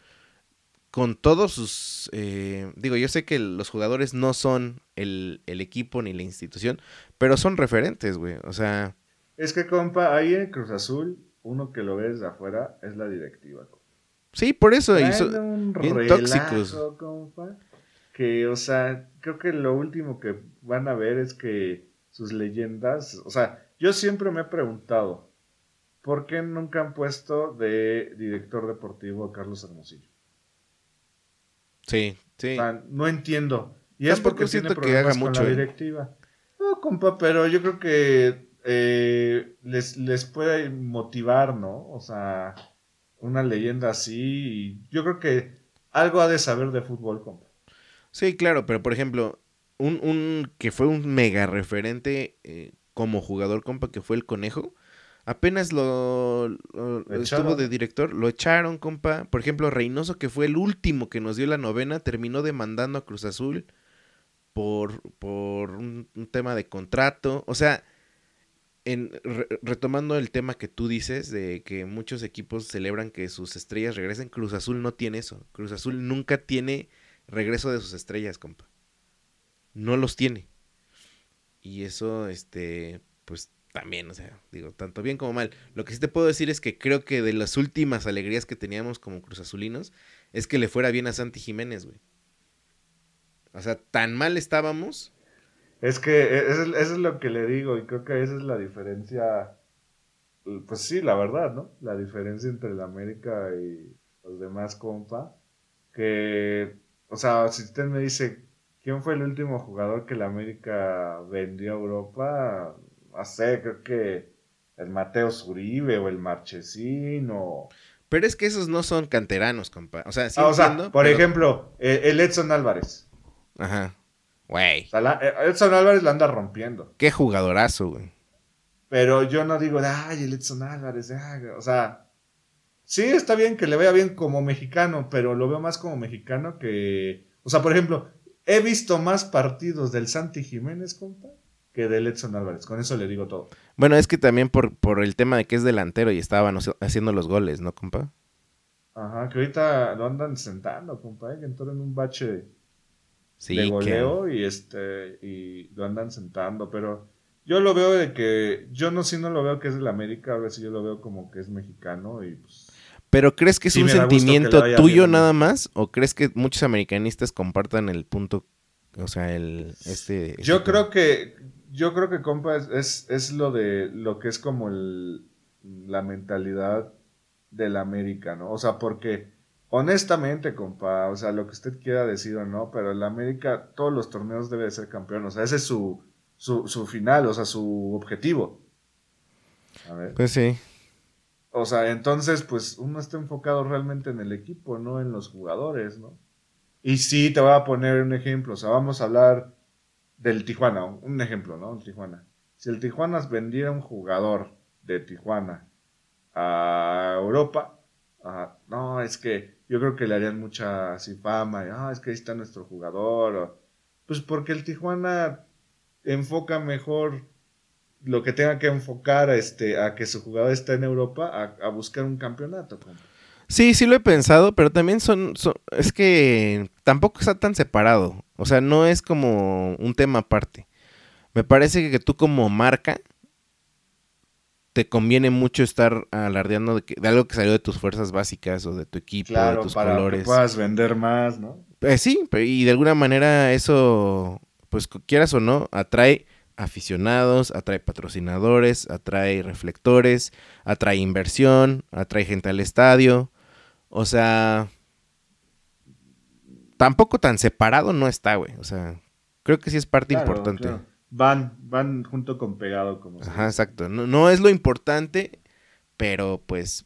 con todos sus... eh, digo, yo sé que los jugadores no son el, el equipo ni la institución, pero son referentes, güey. O sea, Es que, compa, ahí en Cruz Azul, uno que lo ve desde afuera es la directiva. compa. sí, por eso. y so- Traen un bien relajo, tóxicos. compa, que, o sea, creo que lo último que van a ver es que sus leyendas, o sea, yo siempre me he preguntado, ¿por qué nunca han puesto de director deportivo a Carlos Hermosillo? sí, sí. O sea, no entiendo. Y es porque tiene siento que problemas haga con mucho, la ¿eh? directiva. No, compa, pero yo creo que eh, les, les puede motivar, ¿no? O sea, una leyenda así. y yo creo que algo ha de saber de fútbol, compa. Sí, claro, pero por ejemplo, un, un que fue un mega referente eh, como jugador, compa, que fue el conejo. Apenas lo, lo- Lo estuvo de director, lo echaron, compa. Por ejemplo, Reynoso, que fue el último que nos dio la novena, terminó demandando a Cruz Azul por, por un, un tema de contrato. O sea, en, re- retomando el tema que tú dices, de que muchos equipos celebran que sus estrellas regresen, Cruz Azul no tiene eso. Cruz Azul nunca tiene regreso de sus estrellas, compa. No los tiene. Y eso, este, pues también, o sea, digo, tanto bien como mal. Lo que sí te puedo decir es que creo que de las últimas alegrías que teníamos como Cruz Azulinos es que le fuera bien a Santi Jiménez, güey. O sea, tan mal estábamos. Es que e- es- eso es lo que le digo y creo que esa es la diferencia. Pues sí, la verdad, ¿no? La diferencia entre el América y los demás, compa. Que, o sea, si usted me dice, ¿quién fue el último jugador que el América vendió a Europa? No sé, creo que el Mateo Zuribe o el Marchesín o... Pero es que esos no son canteranos, compa. O sea, sí Ah, o sea, entiendo, por pero- ejemplo, eh, el Edson Álvarez. Ajá. Güey. O sea, la- eh, Edson Álvarez la anda rompiendo. Qué jugadorazo, güey. Pero yo no digo, ay, el Edson Álvarez, ay", o sea, sí está bien que le vaya bien como mexicano, pero lo veo más como mexicano que, o sea, por ejemplo, he visto más partidos del Santi Jiménez, compa, que del Edson Álvarez, con eso le digo todo. Bueno, es que también por, por el tema de que es delantero y estaban haciendo los goles, ¿no, compa? Ajá, que ahorita lo andan sentando, compa, eh, que entró en un bache Sí, de que- goleo y este, y lo andan sentando, pero yo lo veo de que, yo no, si no lo veo que es del América, a ver si yo lo veo como que es mexicano y pues... Pero ¿crees que es Sí, un sentimiento tuyo bien. nada más? ¿O crees que muchos americanistas compartan el punto, o sea, el este... Yo este creo que, yo creo que, compa, es, es, es lo de, lo que es como el, la mentalidad del América, ¿no? O sea, porque, honestamente, compa, o sea, lo que usted quiera decir o no, pero el América, todos los torneos debe de ser campeón, o sea, ese es su, su, su final, o sea, su objetivo. A ver. Pues sí. O sea, entonces, pues uno está enfocado realmente en el equipo, no en los jugadores, ¿no? Y sí, te voy a poner un ejemplo, o sea, vamos a hablar del Tijuana, un ejemplo, ¿no? El Tijuana. Si el Tijuana vendiera un jugador de Tijuana a Europa, ajá, no, es que yo creo que le harían mucha así fama, ah, es que ahí está nuestro jugador, pues porque el Tijuana enfoca mejor lo que tenga que enfocar a, este, a que su jugador está en Europa a, a buscar un campeonato. compa. Sí, sí lo he pensado, pero también son, son- es que tampoco está tan separado. O sea, no es como un tema aparte. Me parece que tú como marca te conviene mucho estar alardeando de, que- de algo que salió de tus fuerzas básicas o de tu equipo, de tus para colores. que puedas vender más, ¿no? Eh, sí, y de alguna manera eso, pues quieras o no, atrae aficionados, atrae patrocinadores, atrae reflectores, atrae inversión, atrae gente al estadio. O sea, tampoco tan separado no está, güey. O sea, creo que sí es parte Claro, importante. claro. Van, van junto con pegado, como Ajá, exacto. No, no es lo importante, pero pues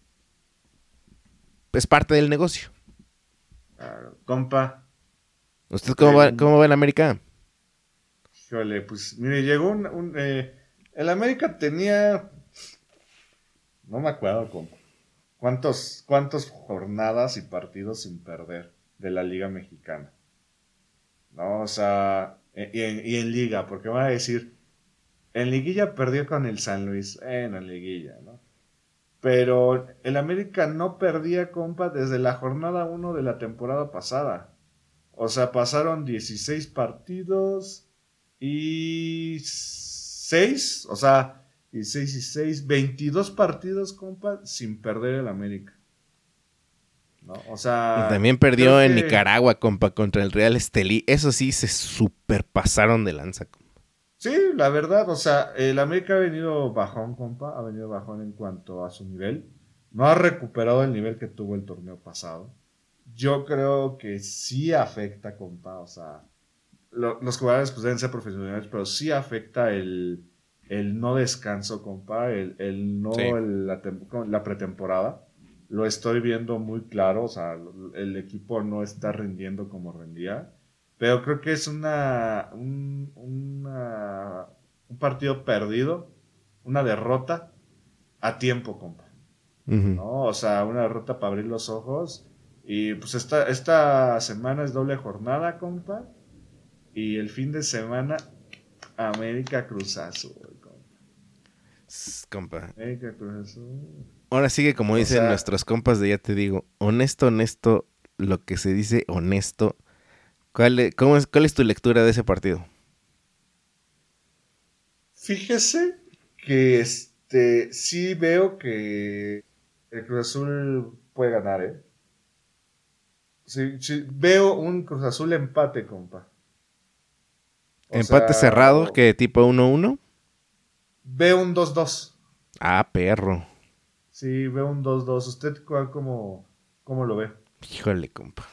es parte del negocio. Claro. Compa, ¿Usted cómo va, cómo va en América? Pues mire, llegó un... eh, el América tenía... No me acuerdo, compa. ¿Cuántos, ¿Cuántas jornadas y partidos sin perder de la Liga Mexicana? No, o sea, eh, y en, y en Liga, porque van a decir, en Liguilla perdió con el San Luis, en la Liguilla, ¿no? Pero el América no perdía, compa, desde la jornada 1 de la temporada pasada. O sea, pasaron 16 partidos y 6, o sea, y 6 y 6, 22 partidos, compa, sin perder el América. ¿No? O sea, Y también perdió en que- Nicaragua, compa, contra el Real Estelí. Eso sí, se superpasaron de lanza. compa. Sí, la verdad, o sea, el América ha venido bajón, compa, ha venido bajón en cuanto a su nivel. No ha recuperado el nivel que tuvo el torneo pasado. Yo creo que sí afecta, compa, o sea, lo- los jugadores pues deben ser profesionales, pero sí afecta el, el no descanso, compa, el, el no Sí. el- la, tem- la pretemporada. Lo estoy viendo muy claro, o sea, el equipo no está rindiendo como rendía. Pero creo que es una, un, una- un partido perdido, una derrota a tiempo, compa. ¿no? O sea, una derrota para abrir los ojos. Y pues esta, esta semana es doble jornada, compa. Y el fin de semana, América Cruz Azul, compa. América Cruz Azul. Ahora sigue como O dicen sea- nuestros compas de ya te digo, honesto, honesto, lo que se dice honesto. ¿Cuál es, cómo es, ¿Cuál es tu lectura de ese partido? Fíjese que este sí veo que el Cruz Azul puede ganar, ¿eh? Sí, sí, veo un Cruz Azul empate, compa. O ¿Empate sea, cerrado? que tipo 1-1? Veo un 2-2. Ah, perro. Sí, veo un 2-2. ¿Usted cuál, cómo, cómo lo ve? Híjole, compa.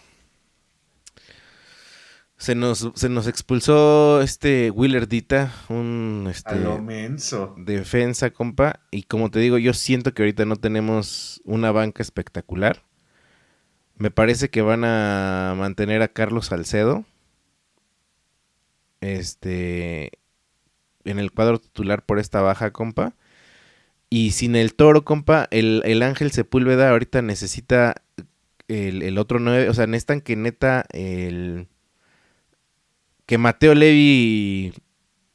Se nos, se nos expulsó este Willer Dita, un este, defensa, compa. Y como te digo, yo siento que ahorita no tenemos una banca espectacular. Me parece que van a mantener a Carlos Salcedo. Este. En el cuadro titular por esta baja, compa. Y sin el toro, compa, el, el Ángel Sepúlveda ahorita necesita el, el otro 9. O sea, necesitan que neta el. Que Mateo Levi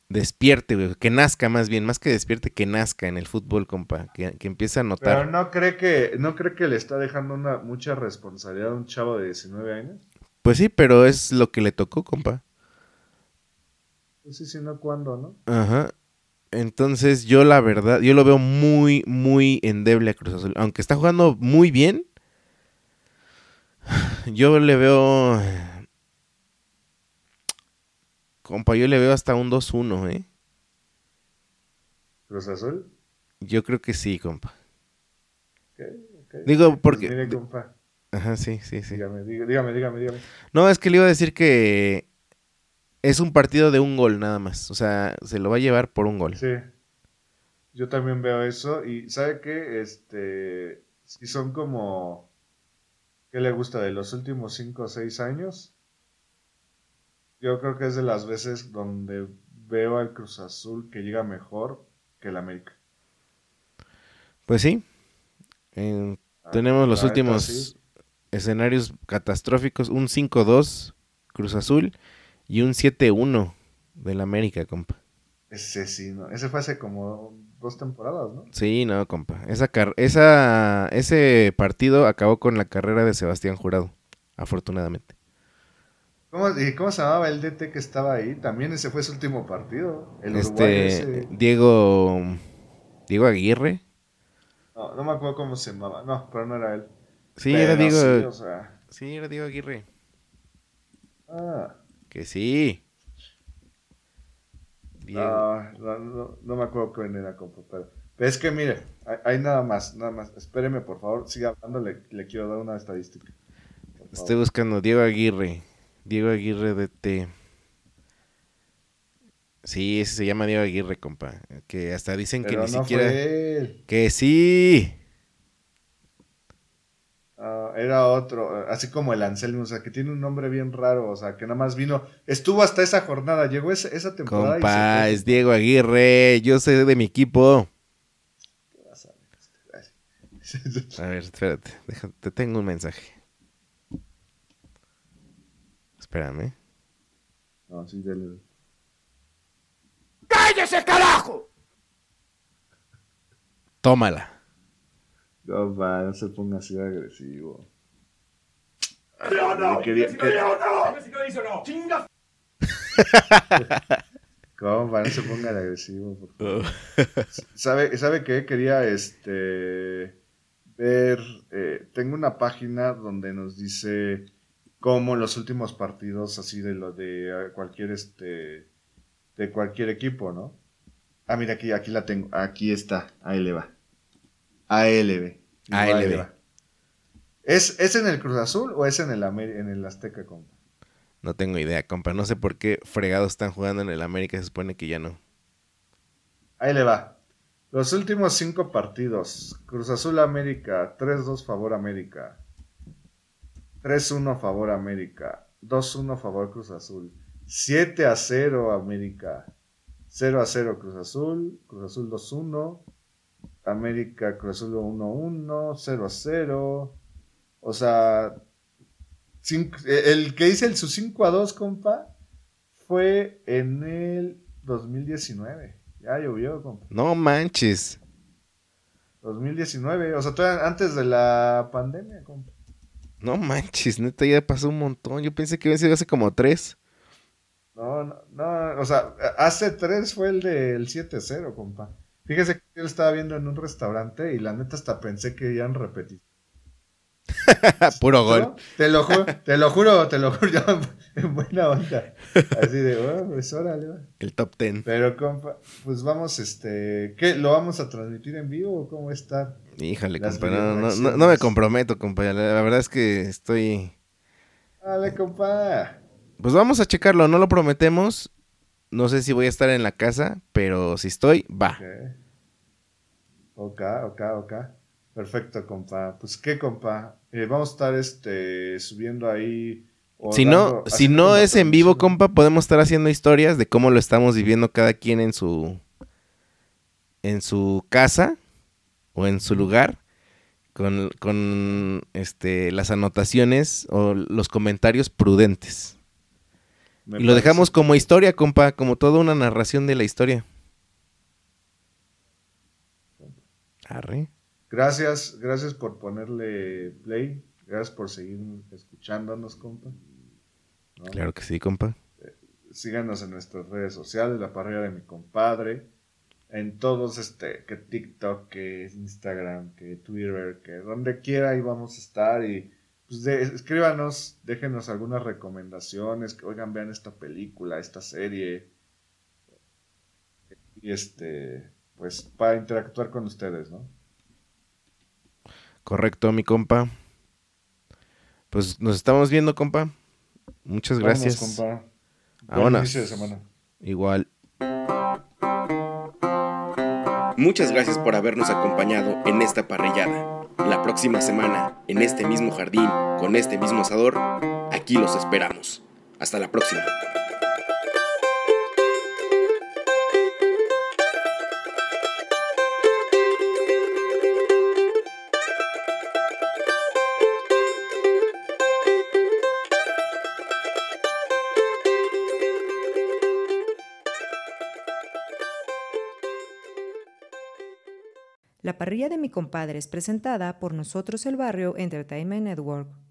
despierte, güey, que nazca más bien, más que despierte, que nazca en el fútbol, compa, que, que empiece a notar. Pero no cree que, no cree que le está dejando una mucha responsabilidad a un chavo de 19 años. Pues sí, pero es lo que le tocó, compa. Pues sí, si no, ¿cuándo, no? Ajá. Entonces, yo la verdad, yo lo veo muy, muy endeble a Cruz Azul. Aunque está jugando muy bien, yo le veo. Compa, yo le veo hasta un 2-1, ¿eh? Cruz Azul. Yo creo que sí, compa. Digo, Pues porque- mire, compa, Ajá, sí, sí, sí. dígame, dígame, dígame, dígame. No, es que le iba a decir que es un partido de un gol nada más. O sea, se lo va a llevar por un gol. Sí. Yo también veo eso. Y ¿sabe qué? Este. Si son como. ¿Qué le gusta? De los últimos 5 o 6 años. Yo creo que es de las veces donde veo al Cruz Azul que llega mejor que el América. Pues sí. Eh, Ah, tenemos los últimos sí. escenarios catastróficos. Un 5-2 Cruz Azul y un 7-1 del América, compa. Ese sí, ¿no? Ese fue hace como dos temporadas, ¿no? Sí, no, compa. Esa car- esa, ese partido acabó con la carrera de Sebastián Jurado, afortunadamente. ¿Cómo, y cómo se llamaba el DT que estaba ahí? También ese fue su último partido. El Este, ese. Diego, Diego Aguirre. No, no me acuerdo cómo se llamaba. No, pero no era él. Sí, Pero era Diego. sí, o sea, Sí, era Diego Aguirre. ah, Que sí. Diego. no, no, no, no me acuerdo quién era, compa. Pero, pero es que mire, hay, hay nada más, nada más. Espéreme, por favor, siga hablando, le, le quiero dar una estadística. Estoy buscando Diego Aguirre. Diego Aguirre DT. Sí, ese se llama Diego Aguirre, compa. Que hasta dicen que ni siquiera. fue él. Que sí. Era otro, así como el Anselmo, o sea, que tiene un nombre bien raro, o sea, que nada más vino, estuvo hasta esa jornada, llegó esa, esa temporada y se Compa, es Diego Aguirre. Yo sé de mi equipo. A ver, espérate. deja- te tengo un mensaje. Espérame. No, sí, dele. ¡Cállese, carajo! Tómala. No, va, no se ponga así de agresivo. ¡No, no! Quería- ¡Dime si que- o no! ¡Dime si lo dice o! ¡Chingas! Compa, no se ponga de agresivo, por favor. ¿Sabe, ¿Sabe qué? Quería este ver. eh, tengo una página donde nos dice cómo los últimos partidos, así de lo de cualquier este. de cualquier equipo, ¿no? Ah, mira, aquí, aquí la tengo. Aquí está. Ahí le va. ALB. ALB. ¿Es, ¿Es en el Cruz Azul o es en el, Amer- en el Azteca, compa? No tengo idea, compa. No sé por qué fregados están jugando en el América. Se supone que ya no. Ahí le va. Los últimos cinco partidos. Cruz Azul América. 3-2 favor América. 3-1 favor América. 2-1 favor Cruz Azul. 7-0 América. 0-0 Cruz Azul. Cruz Azul 2-1. América Cruz Azul 1-1. 0-0. O sea... cinco- el que hice el su 5-2, compa, fue en el 2019. Ya llovió, compa. No manches. 2019, o sea, todavía antes de la pandemia, compa. No manches. Neta, ya pasó un montón. Yo pensé que había sido hace como tres. No, no, no, o sea, hace tres fue el del 7-0, compa. Fíjese que yo lo estaba viendo en un restaurante y la neta hasta pensé que iban repetir. Puro gol. ¿No? Te lo juro, te lo juro, te lo juro, yo en buena onda. Así de, oh, pues órale, va". El top ten. Pero, compa, pues vamos, este, ¿qué? ¿Lo vamos a transmitir en vivo o cómo está? Híjole, Las compa. No, no, no, me comprometo, compa. La, la verdad es que estoy. Dale, compa. Pues vamos a checarlo. No lo prometemos. No sé si voy a estar en la casa, pero si estoy, va. Ok, ok, ok. Perfecto, compa. Pues qué, compa. Eh, vamos a estar este subiendo ahí. Si dando- no, si no es en vivo, compa, podemos estar haciendo historias de cómo lo estamos viviendo cada quien en su en su casa o en su lugar con, con este las anotaciones o los comentarios prudentes. Me y lo parece. dejamos como historia, compa, como toda una narración de la historia. Arre. Gracias, gracias por ponerle play. Gracias por seguir escuchándonos, compa. ¿No? Claro que sí, compa. Síganos en nuestras redes sociales, la parrilla de mi compadre. En todos, este, que TikTok, que Instagram, que Twitter, que donde quiera ahí vamos a estar. Y pues de- escríbanos, déjenos algunas recomendaciones, que oigan, vean esta película, esta serie. Y este, pues para interactuar con ustedes, ¿no? Correcto, mi compa. Pues nos estamos viendo, compa. Muchas Vámonos, gracias. compa. Buen inicio de semana. Igual. Muchas gracias por habernos acompañado en esta parrillada. La próxima semana, en este mismo jardín, con este mismo asador, aquí los esperamos. Hasta la próxima. La parrilla de mi compadre es presentada por Nosotros el Barrio Entertainment Network.